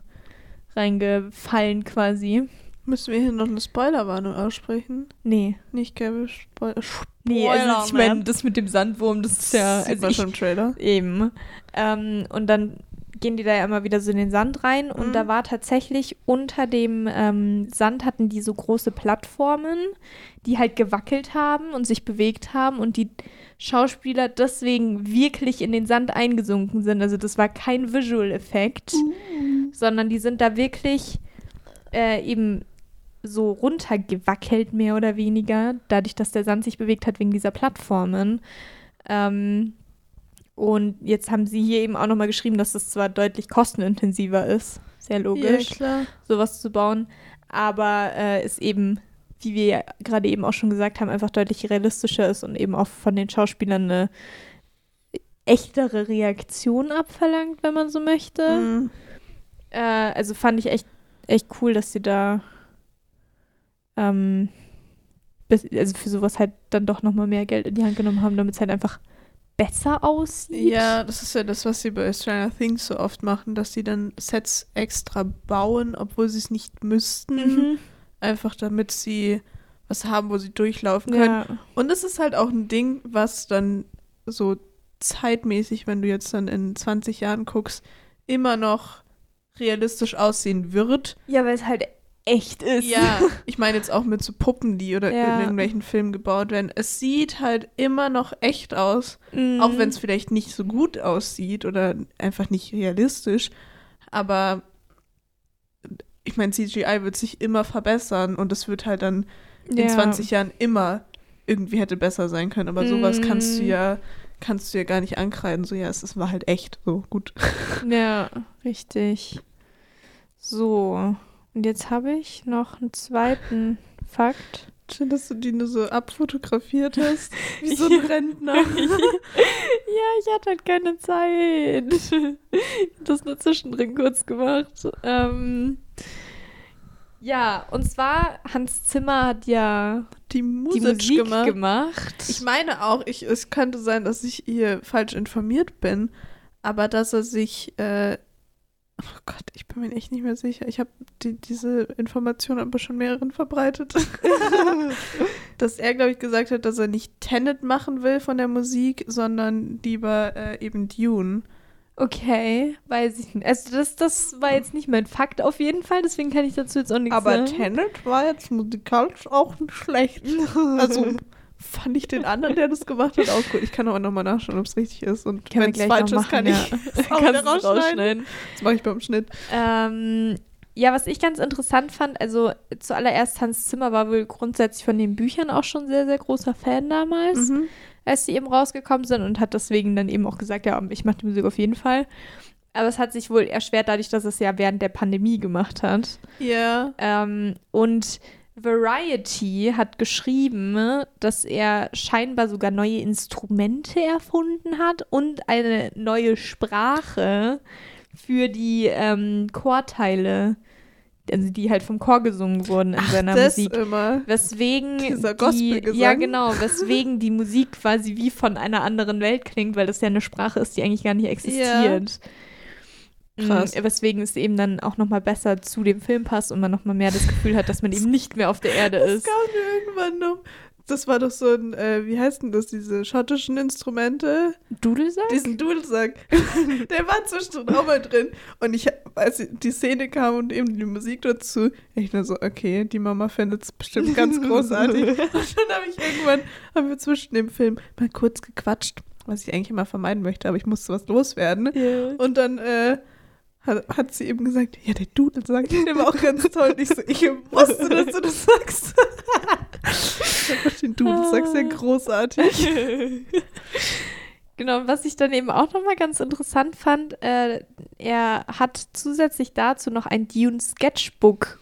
reingefallen quasi. Müssen wir hier noch eine Spoilerwarnung aussprechen? Nee. Nicht Kevin Spoiler. Nee, also ich meine, das mit dem Sandwurm, das ist ja. Sieht Also man ich, schon im Trailer. Eben. Ähm, und dann gehen die da ja immer wieder so in den Sand rein. Und Mhm. da war tatsächlich unter dem ähm, Sand hatten die so große Plattformen, die halt gewackelt haben und sich bewegt haben und die Schauspieler deswegen wirklich in den Sand eingesunken sind. Also das war kein Visual-Effekt, sondern die sind da wirklich äh, eben so runtergewackelt, mehr oder weniger, dadurch, dass der Sand sich bewegt hat wegen dieser Plattformen. Ähm, und jetzt haben sie hier eben auch nochmal geschrieben, dass es zwar deutlich kostenintensiver ist, sehr logisch, klar. sowas zu bauen, aber äh, es eben, wie wir ja gerade eben auch schon gesagt haben, einfach deutlich realistischer ist und eben auch von den Schauspielern eine echtere Reaktion abverlangt, wenn man so möchte. Mhm. Äh, also fand ich echt, echt cool, dass sie da ähm, bis- also für sowas halt dann doch nochmal mehr Geld in die Hand genommen haben, damit es halt einfach besser aussieht. Ja, das ist ja das, was sie bei Stranger Things so oft machen, dass sie dann Sets extra bauen, obwohl sie es nicht müssten. Mhm. Einfach damit sie was haben, wo sie durchlaufen können. Ja. Und es ist halt auch ein Ding, was dann so zeitmäßig, wenn du jetzt dann in 20 Jahren guckst, immer noch realistisch aussehen wird. ja, weil es halt echt ist. Ja, <laughs> ich meine jetzt auch mit so Puppen, die oder Ja. in irgendwelchen Filmen gebaut werden. Es sieht halt immer noch echt aus, Mhm. auch wenn es vielleicht nicht so gut aussieht oder einfach nicht realistisch. Aber ich meine, CGI wird sich immer verbessern und es wird halt dann in ja. 20 Jahren immer irgendwie hätte besser sein können. Aber sowas kannst du Mm. ja, kannst du ja gar nicht ankreiden. So, ja, es, es war halt echt so gut. Ja, richtig. So, und jetzt habe ich noch einen zweiten Fakt. Schön, dass du die nur so abfotografiert hast. Wie so ein <laughs> Rentner. <laughs> ja, ich hatte halt keine Zeit. Das nur zwischendrin kurz gemacht. Ähm, ja, und zwar, Hans Zimmer hat ja Die die Musik, Musik gemacht. gemacht. Ich meine auch, ich, es könnte sein, dass ich hier falsch informiert bin, aber dass er sich, äh, oh Gott, ich bin mir echt nicht mehr sicher. Ich habe die, diese Information aber schon mehreren verbreitet. <laughs> dass er, glaube ich, gesagt hat, dass er nicht Tenet machen will von der Musik, sondern lieber äh, eben Dune. Okay, weiß ich nicht. Also das, das war jetzt nicht mein Fakt auf jeden Fall, deswegen kann ich dazu jetzt auch nichts Aber sagen. Tenet war jetzt musikalisch auch nicht schlecht. <laughs> Also fand ich den anderen, der das gemacht hat, auch gut. Ich kann aber nochmal nachschauen, ob es richtig ist. Und wenn es falsch ist, kann ich ja. <laughs> es auch wieder rausschneiden. rausschneiden. Das mache ich beim Schnitt. Ähm, ja, was ich ganz interessant fand, also zuallererst Hans Zimmer war wohl grundsätzlich von den Büchern auch schon sehr, sehr großer Fan damals, Mhm. als sie eben rausgekommen sind und hat deswegen dann eben auch gesagt, ja, ich mache die Musik auf jeden Fall. Aber es hat sich wohl erschwert dadurch, dass es ja während der Pandemie gemacht hat. Ja. Ähm, und Variety hat geschrieben, dass er scheinbar sogar neue Instrumente erfunden hat und eine neue Sprache für die ähm, Chorteile, also die halt vom Chor gesungen wurden in seiner das Musik. immer. Weswegen Dieser die, ja genau, weswegen die Musik quasi wie von einer anderen Welt klingt, weil das ja eine Sprache ist, die eigentlich gar nicht existiert. Krass. Mm, Weswegen es eben dann auch nochmal besser zu dem Film passt und man nochmal mehr das Gefühl hat, dass man eben nicht mehr auf der Erde Das ist. kam mir irgendwann noch. Das war doch so ein, äh, wie heißt denn das, diese schottischen Instrumente? Dudelsack? Diesen Dudelsack. <laughs> Der war zwischendrin auch mal drin. Und ich, als die Szene kam und eben die Musik dazu, ich nur so, okay, die Mama findet es bestimmt ganz <laughs> großartig. und dann habe ich irgendwann, haben wir zwischen dem Film mal kurz gequatscht, was ich eigentlich immer vermeiden möchte, aber ich musste was loswerden. Ja. Und dann äh, hat, hat sie eben gesagt, ja, der Dudelsack, der war auch ganz toll. Und ich so, ich wusste, dass du das sagst. ich <laughs> fand den Dudelsack sehr großartig. <laughs> Genau, was ich dann eben auch nochmal ganz interessant fand, äh, er hat zusätzlich dazu noch ein Dune Sketchbook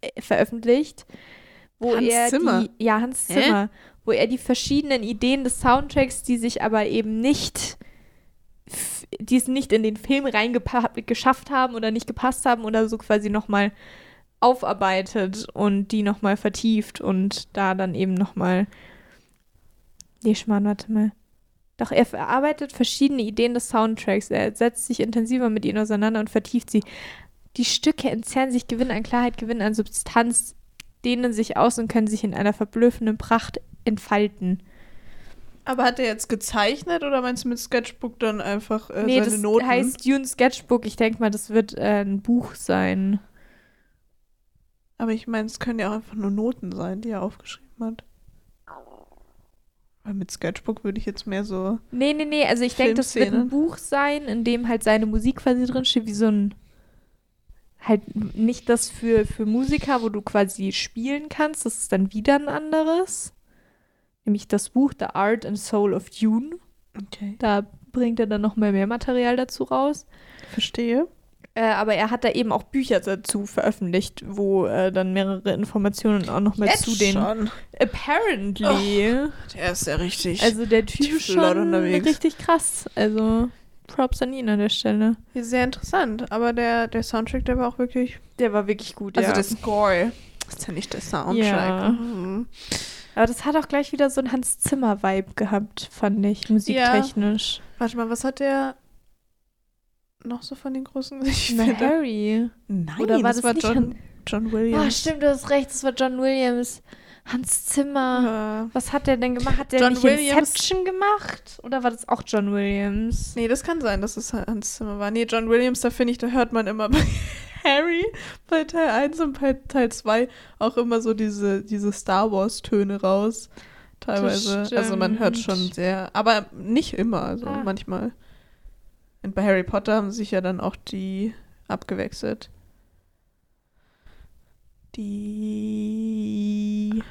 äh, veröffentlicht, wo Hans er Zimmer? die ja Hans? Zimmer, wo er die verschiedenen Ideen des Soundtracks, die sich aber eben nicht f- die es nicht in den Film reingeschafft haben oder nicht gepasst haben oder so quasi nochmal aufarbeitet und die nochmal vertieft und da dann eben nochmal Nee, Schmarrn, warte mal. Doch er verarbeitet verschiedene Ideen des Soundtracks. Er setzt sich intensiver mit ihnen auseinander und vertieft sie. Die Stücke entzerren sich, gewinnen an Klarheit, gewinnen an Substanz, dehnen sich aus und können sich in einer verblüffenden Pracht entfalten. Aber hat er jetzt gezeichnet oder meinst du mit Sketchbook dann einfach äh, nee, seine das Noten? heißt Dune Sketchbook. Ich denke mal, das wird äh, ein Buch sein. Aber ich meine, es können ja auch einfach nur Noten sein, die er aufgeschrieben hat. Weil mit Sketchbook würde ich jetzt mehr so. Nee, nee, nee. Also ich denke, das wird ein. Buch sein, in dem halt seine Musik quasi drinsteht, wie so ein. Halt nicht das für, für Musiker, wo du quasi spielen kannst. Das ist dann wieder ein anderes. Nämlich das Buch The Art and Soul of Dune. Okay. Da bringt er dann noch mal mehr Material dazu raus. Verstehe. Äh, aber er hat da eben auch Bücher dazu veröffentlicht, wo äh, dann mehrere Informationen auch noch mal zu den. schon. Apparently. Der ist ja richtig. Also der Typ ist schon unterwegs. richtig krass. Also Props an ihn an der Stelle. sehr interessant. Aber der, der Soundtrack, der war auch wirklich. Der war wirklich gut, Also ja. der Score. ist ja nicht der Soundtrack. Ja. Mhm. Aber das hat auch gleich wieder so einen Hans Zimmer-Vibe gehabt, fand ich, musiktechnisch. Warte mal, was hat der noch so von den großen <laughs> Ich Na, Harry. Nein, Oder war das, das war John, John Williams. Ah, stimmt, du hast recht, das war John Williams. Hans Zimmer. Ja. Was hat der denn gemacht? Hat der John nicht Williams- Inception gemacht? Oder war das auch John Williams? Nee, das kann sein, dass es Hans Zimmer war. Nee, John Williams, da finde ich, da hört man immer <laughs> bei Harry bei Teil 1 und bei Teil 2 auch immer so diese, diese Star Wars-Töne raus. Teilweise. Also man hört schon sehr, aber nicht immer, also Ah. manchmal. Und bei Harry Potter haben sich ja dann auch die abgewechselt. Die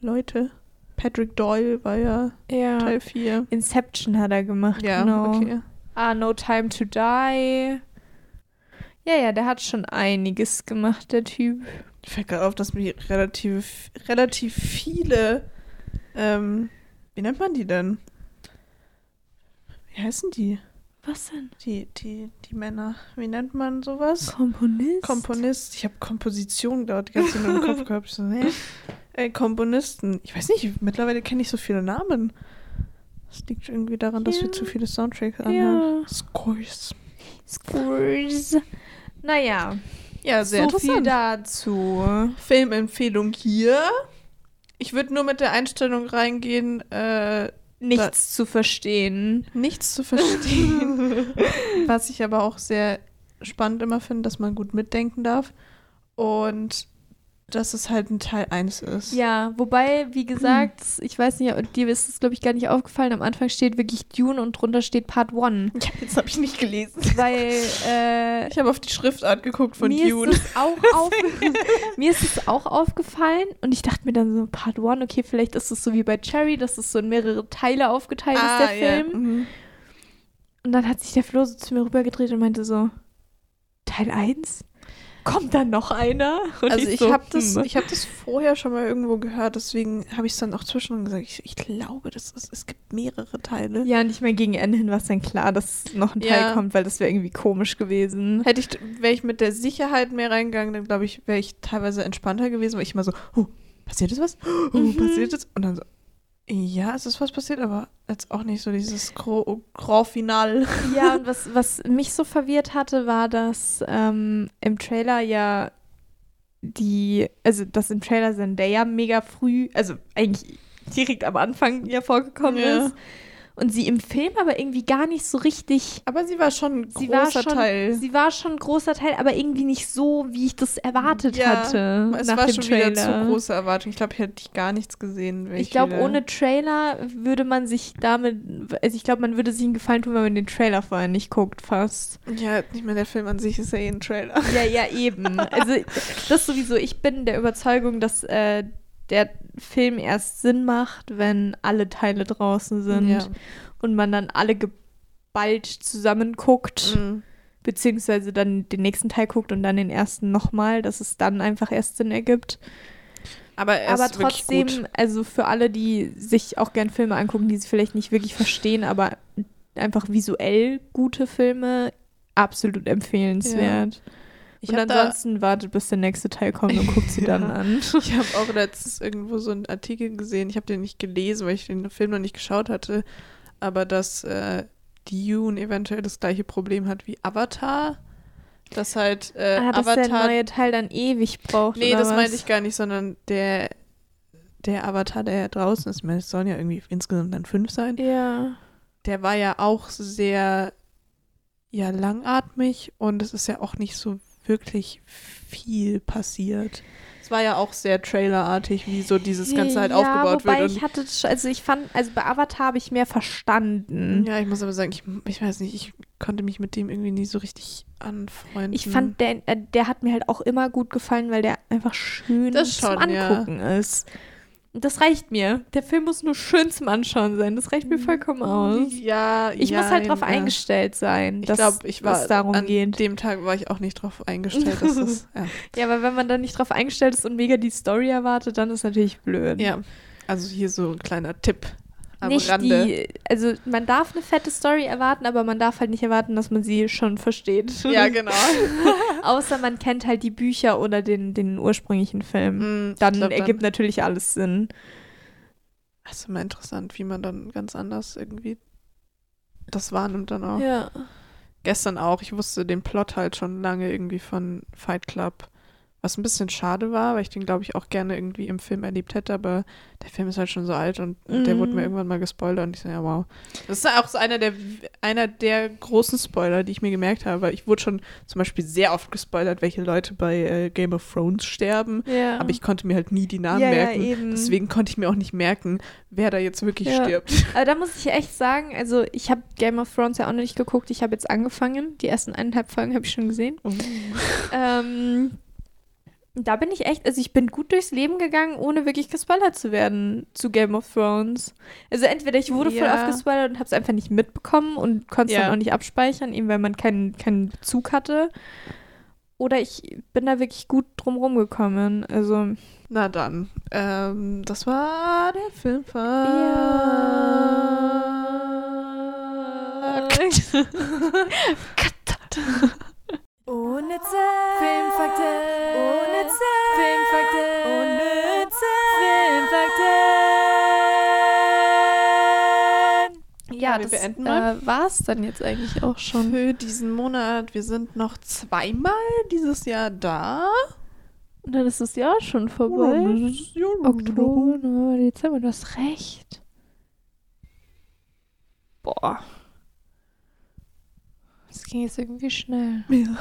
Leute. Patrick Doyle war ja Ja. Teil 4. Inception hat er gemacht, Ja, genau. okay. Ah, No Time to Die. Ja, ja, der hat schon einiges gemacht, der Typ. Ich fällt gerade auf, dass mir relativ, relativ viele, ähm, wie nennt man die denn? Wie heißen die? Was denn? Die, die, die Männer. Wie nennt man sowas? Komponist? Komponist. Ich habe Komposition dort die ganze Zeit im Kopf gehabt. So, nee. Ey, Komponisten. Ich weiß nicht, mittlerweile kenne ich so viele Namen. Das liegt irgendwie daran, dass wir Ja. zu viele Soundtracks anhören. Ja. Scores. Scores. Naja, Ja, sehr so viel interessant. dazu. Filmempfehlung hier. Ich würde nur mit der Einstellung reingehen, äh, Nichts zu verstehen. nichts zu verstehen. <laughs> <laughs> Was ich aber auch sehr spannend immer finde, dass man gut mitdenken darf. Und dass es halt ein Teil 1 ist. Ja, wobei, wie gesagt, <clears throat> ich weiß nicht, dir ist es, glaube ich, gar nicht aufgefallen. Am Anfang steht wirklich Dune und drunter steht Part 1. <laughs> Ja, jetzt habe ich nicht gelesen. Weil äh, Ich habe auf die Schriftart geguckt von mir, Dune. Ist es auch <laughs> auf, mir ist es auch aufgefallen und ich dachte mir dann so, Part 1, okay, vielleicht ist es so wie bei Cherry, dass es so in mehrere Teile aufgeteilt ist, der Ah, ja. Film. Mhm. Und dann hat sich der Flo so zu mir rübergedreht und meinte so, Teil 1? Kommt dann noch einer? <laughs> Und Also ich so, habe das, hm. ich hab das vorher schon mal irgendwo gehört, deswegen habe ich es dann auch zwischendurch gesagt. Ich, ich glaube, das ist, es gibt mehrere Teile. Ja, nicht mehr gegen Ende hin war es dann klar, dass noch ein Teil Ja. kommt, weil das wäre irgendwie komisch gewesen. Hätte ich, wäre ich mit der Sicherheit mehr reingegangen, dann glaube ich, wäre ich teilweise entspannter gewesen, weil ich immer so, oh, passiert jetzt was? Oh, Mhm. passiert jetzt? Und dann so, ja, es ist was passiert, aber jetzt auch nicht so dieses Grand Final. Ja, <laughs> und was, was mich so verwirrt hatte, war, dass ähm, im Trailer ja die, also dass im Trailer Zendaya mega früh, also eigentlich direkt am Anfang ja vorgekommen Ja. ist. Und sie im Film aber irgendwie gar nicht so richtig. Aber sie war schon ein Sie großer war schon, Teil. Sie war schon ein großer Teil, aber irgendwie nicht so, wie ich das erwartet Ja, hatte. es nach war dem schon Trailer. wieder zu große Erwartung. Ich glaube, ich hätte ich gar nichts gesehen. Ich glaube, ohne Trailer würde man sich damit, also ich glaube, man würde sich einen Gefallen tun, wenn man den Trailer vorher nicht guckt, fast. Ja, nicht mehr der Film an sich ist ja eh ein Trailer. Ja, ja, eben. Also das sowieso, ich bin der Überzeugung, dass äh, der Film erst Sinn macht, wenn alle Teile draußen sind Ja. und man dann alle geballt zusammen guckt, Mhm. beziehungsweise dann den nächsten Teil guckt und dann den ersten nochmal, dass es dann einfach erst Sinn ergibt. Aber, er aber trotzdem, gut. also für alle, die sich auch gern Filme angucken, die sie vielleicht nicht wirklich verstehen, aber einfach visuell gute Filme, absolut empfehlenswert. Ich und ansonsten wartet, bis der nächste Teil kommt und guckt sie <laughs> dann Ja. an. Ich habe auch letztens irgendwo so einen Artikel gesehen. Ich habe den nicht gelesen, weil ich den Film noch nicht geschaut hatte. Aber dass äh, Dune eventuell das gleiche Problem hat wie Avatar. Dass halt äh, ah, dass der neue Teil dann ewig braucht. nee, das was? meinte ich gar nicht, sondern der, der Avatar, der ja draußen ist, ich meine, es sollen ja irgendwie insgesamt dann fünf sein. Ja. Der war ja auch sehr ja, langatmig und es ist ja auch nicht so wirklich viel passiert. Es war ja auch sehr trailerartig, wie so dieses Ganze halt ja, aufgebaut wobei wird. ich hatte, schon- also ich fand, also bei Avatar habe ich mehr verstanden. Ja, ich muss aber sagen, ich, ich weiß nicht, ich konnte mich mit dem irgendwie nie so richtig anfreunden. Ich fand, der, äh, der hat mir halt auch immer gut gefallen, weil der einfach schön Das zum schon, ja. Angucken ist. Das reicht mir. Der Film muss nur schön zum Anschauen sein. Das reicht mir vollkommen aus. Ja, Ich ja, muss halt drauf ja. eingestellt sein, Ich dass glaube, ich war es darum an geht. dem Tag war ich auch nicht drauf eingestellt, dass das, <laughs> ja. Ja, aber wenn man dann nicht drauf eingestellt ist und mega die Story erwartet, dann ist natürlich blöd. ja. Also hier so ein kleiner Tipp am nicht Rande. die, also man darf eine fette Story erwarten, aber man darf halt nicht erwarten, dass man sie schon versteht. Ja, genau. <laughs> Außer man kennt halt die Bücher oder den, den ursprünglichen Film. Mm, Dann ergibt natürlich alles Sinn. Das ist immer interessant, wie man dann ganz anders irgendwie das wahrnimmt dann auch. Ja. Gestern auch. Ich wusste den Plot halt schon lange irgendwie von Fight Club. Was ein bisschen schade war, weil ich den, glaube ich, auch gerne irgendwie im Film erlebt hätte, aber der Film ist halt schon so alt und der wurde mir Mhm. irgendwann mal gespoilert und ich so, ja, wow. Das ist auch so einer der, einer der großen Spoiler, die ich mir gemerkt habe, weil ich wurde schon zum Beispiel sehr oft gespoilert, welche Leute bei äh, Game of Thrones sterben, ja. aber ich konnte mir halt nie die Namen Ja, ja, merken. eben. Deswegen konnte ich mir auch nicht merken, wer da jetzt wirklich Ja. stirbt. <laughs> Aber da muss ich echt sagen, also ich habe Game of Thrones ja auch noch nicht geguckt. Ich habe jetzt angefangen. Die ersten eineinhalb Folgen habe ich schon gesehen. Ähm, da bin ich echt, also ich bin gut durchs Leben gegangen, ohne wirklich gespoilert zu werden zu Game of Thrones. Also entweder ich wurde voll Ja. oft gespoilert und habe es einfach nicht mitbekommen und konnte es Ja. dann auch nicht abspeichern, eben weil man keinen, keinen Bezug hatte. Oder ich bin da wirklich gut drum rumgekommen. Also Na dann, ähm, das war der Filmfakt. <laughs> Unnütze Filmfakte. Unnütze Filmfakte. Ja, wir das beenden mal. äh, war es dann jetzt eigentlich auch schon. Für diesen Monat, wir sind noch zweimal dieses Jahr da. Und dann ist das Jahr schon vorbei. Oktober, November, Dezember, du hast recht. Boah. Das ging jetzt irgendwie schnell. Ja.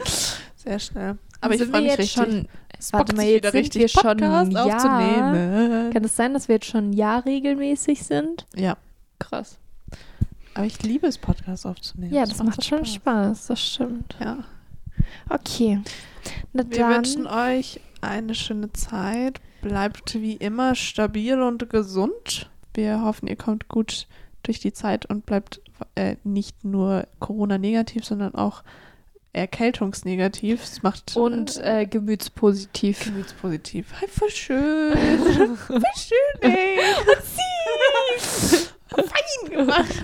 <laughs> Sehr schnell. Aber ich freue mich jetzt richtig. schon. Es warte mal, jetzt sind richtig wir schon Podcast ein Jahr. aufzunehmen. Kann es sein, dass wir jetzt schon ein Jahr regelmäßig sind? Ja. Krass. Aber ich liebe es, Podcasts aufzunehmen. Ja, Es das macht schon Spaß, das stimmt. Ja. Okay. Na Wir dann. wünschen euch eine schöne Zeit. Bleibt wie immer stabil und gesund. Wir hoffen, ihr kommt gut durch die Zeit und bleibt äh, nicht nur Corona-negativ, sondern auch erkältungsnegativ. Es macht und äh, gemütspositiv. gemütspositiv. Hi, voll schön. <laughs> voll schön, ey. <laughs> Fein gemacht.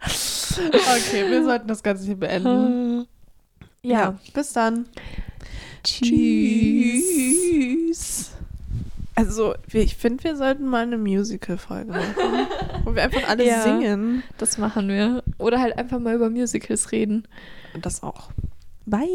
<laughs> okay, wir sollten das Ganze hier beenden. Ja. bis dann. Tschüss. Also, ich finde, wir sollten mal eine Musical-Folge machen, wo wir einfach alle Ja. singen. Das machen wir. Oder halt einfach mal über Musicals reden. Und das auch. Bye.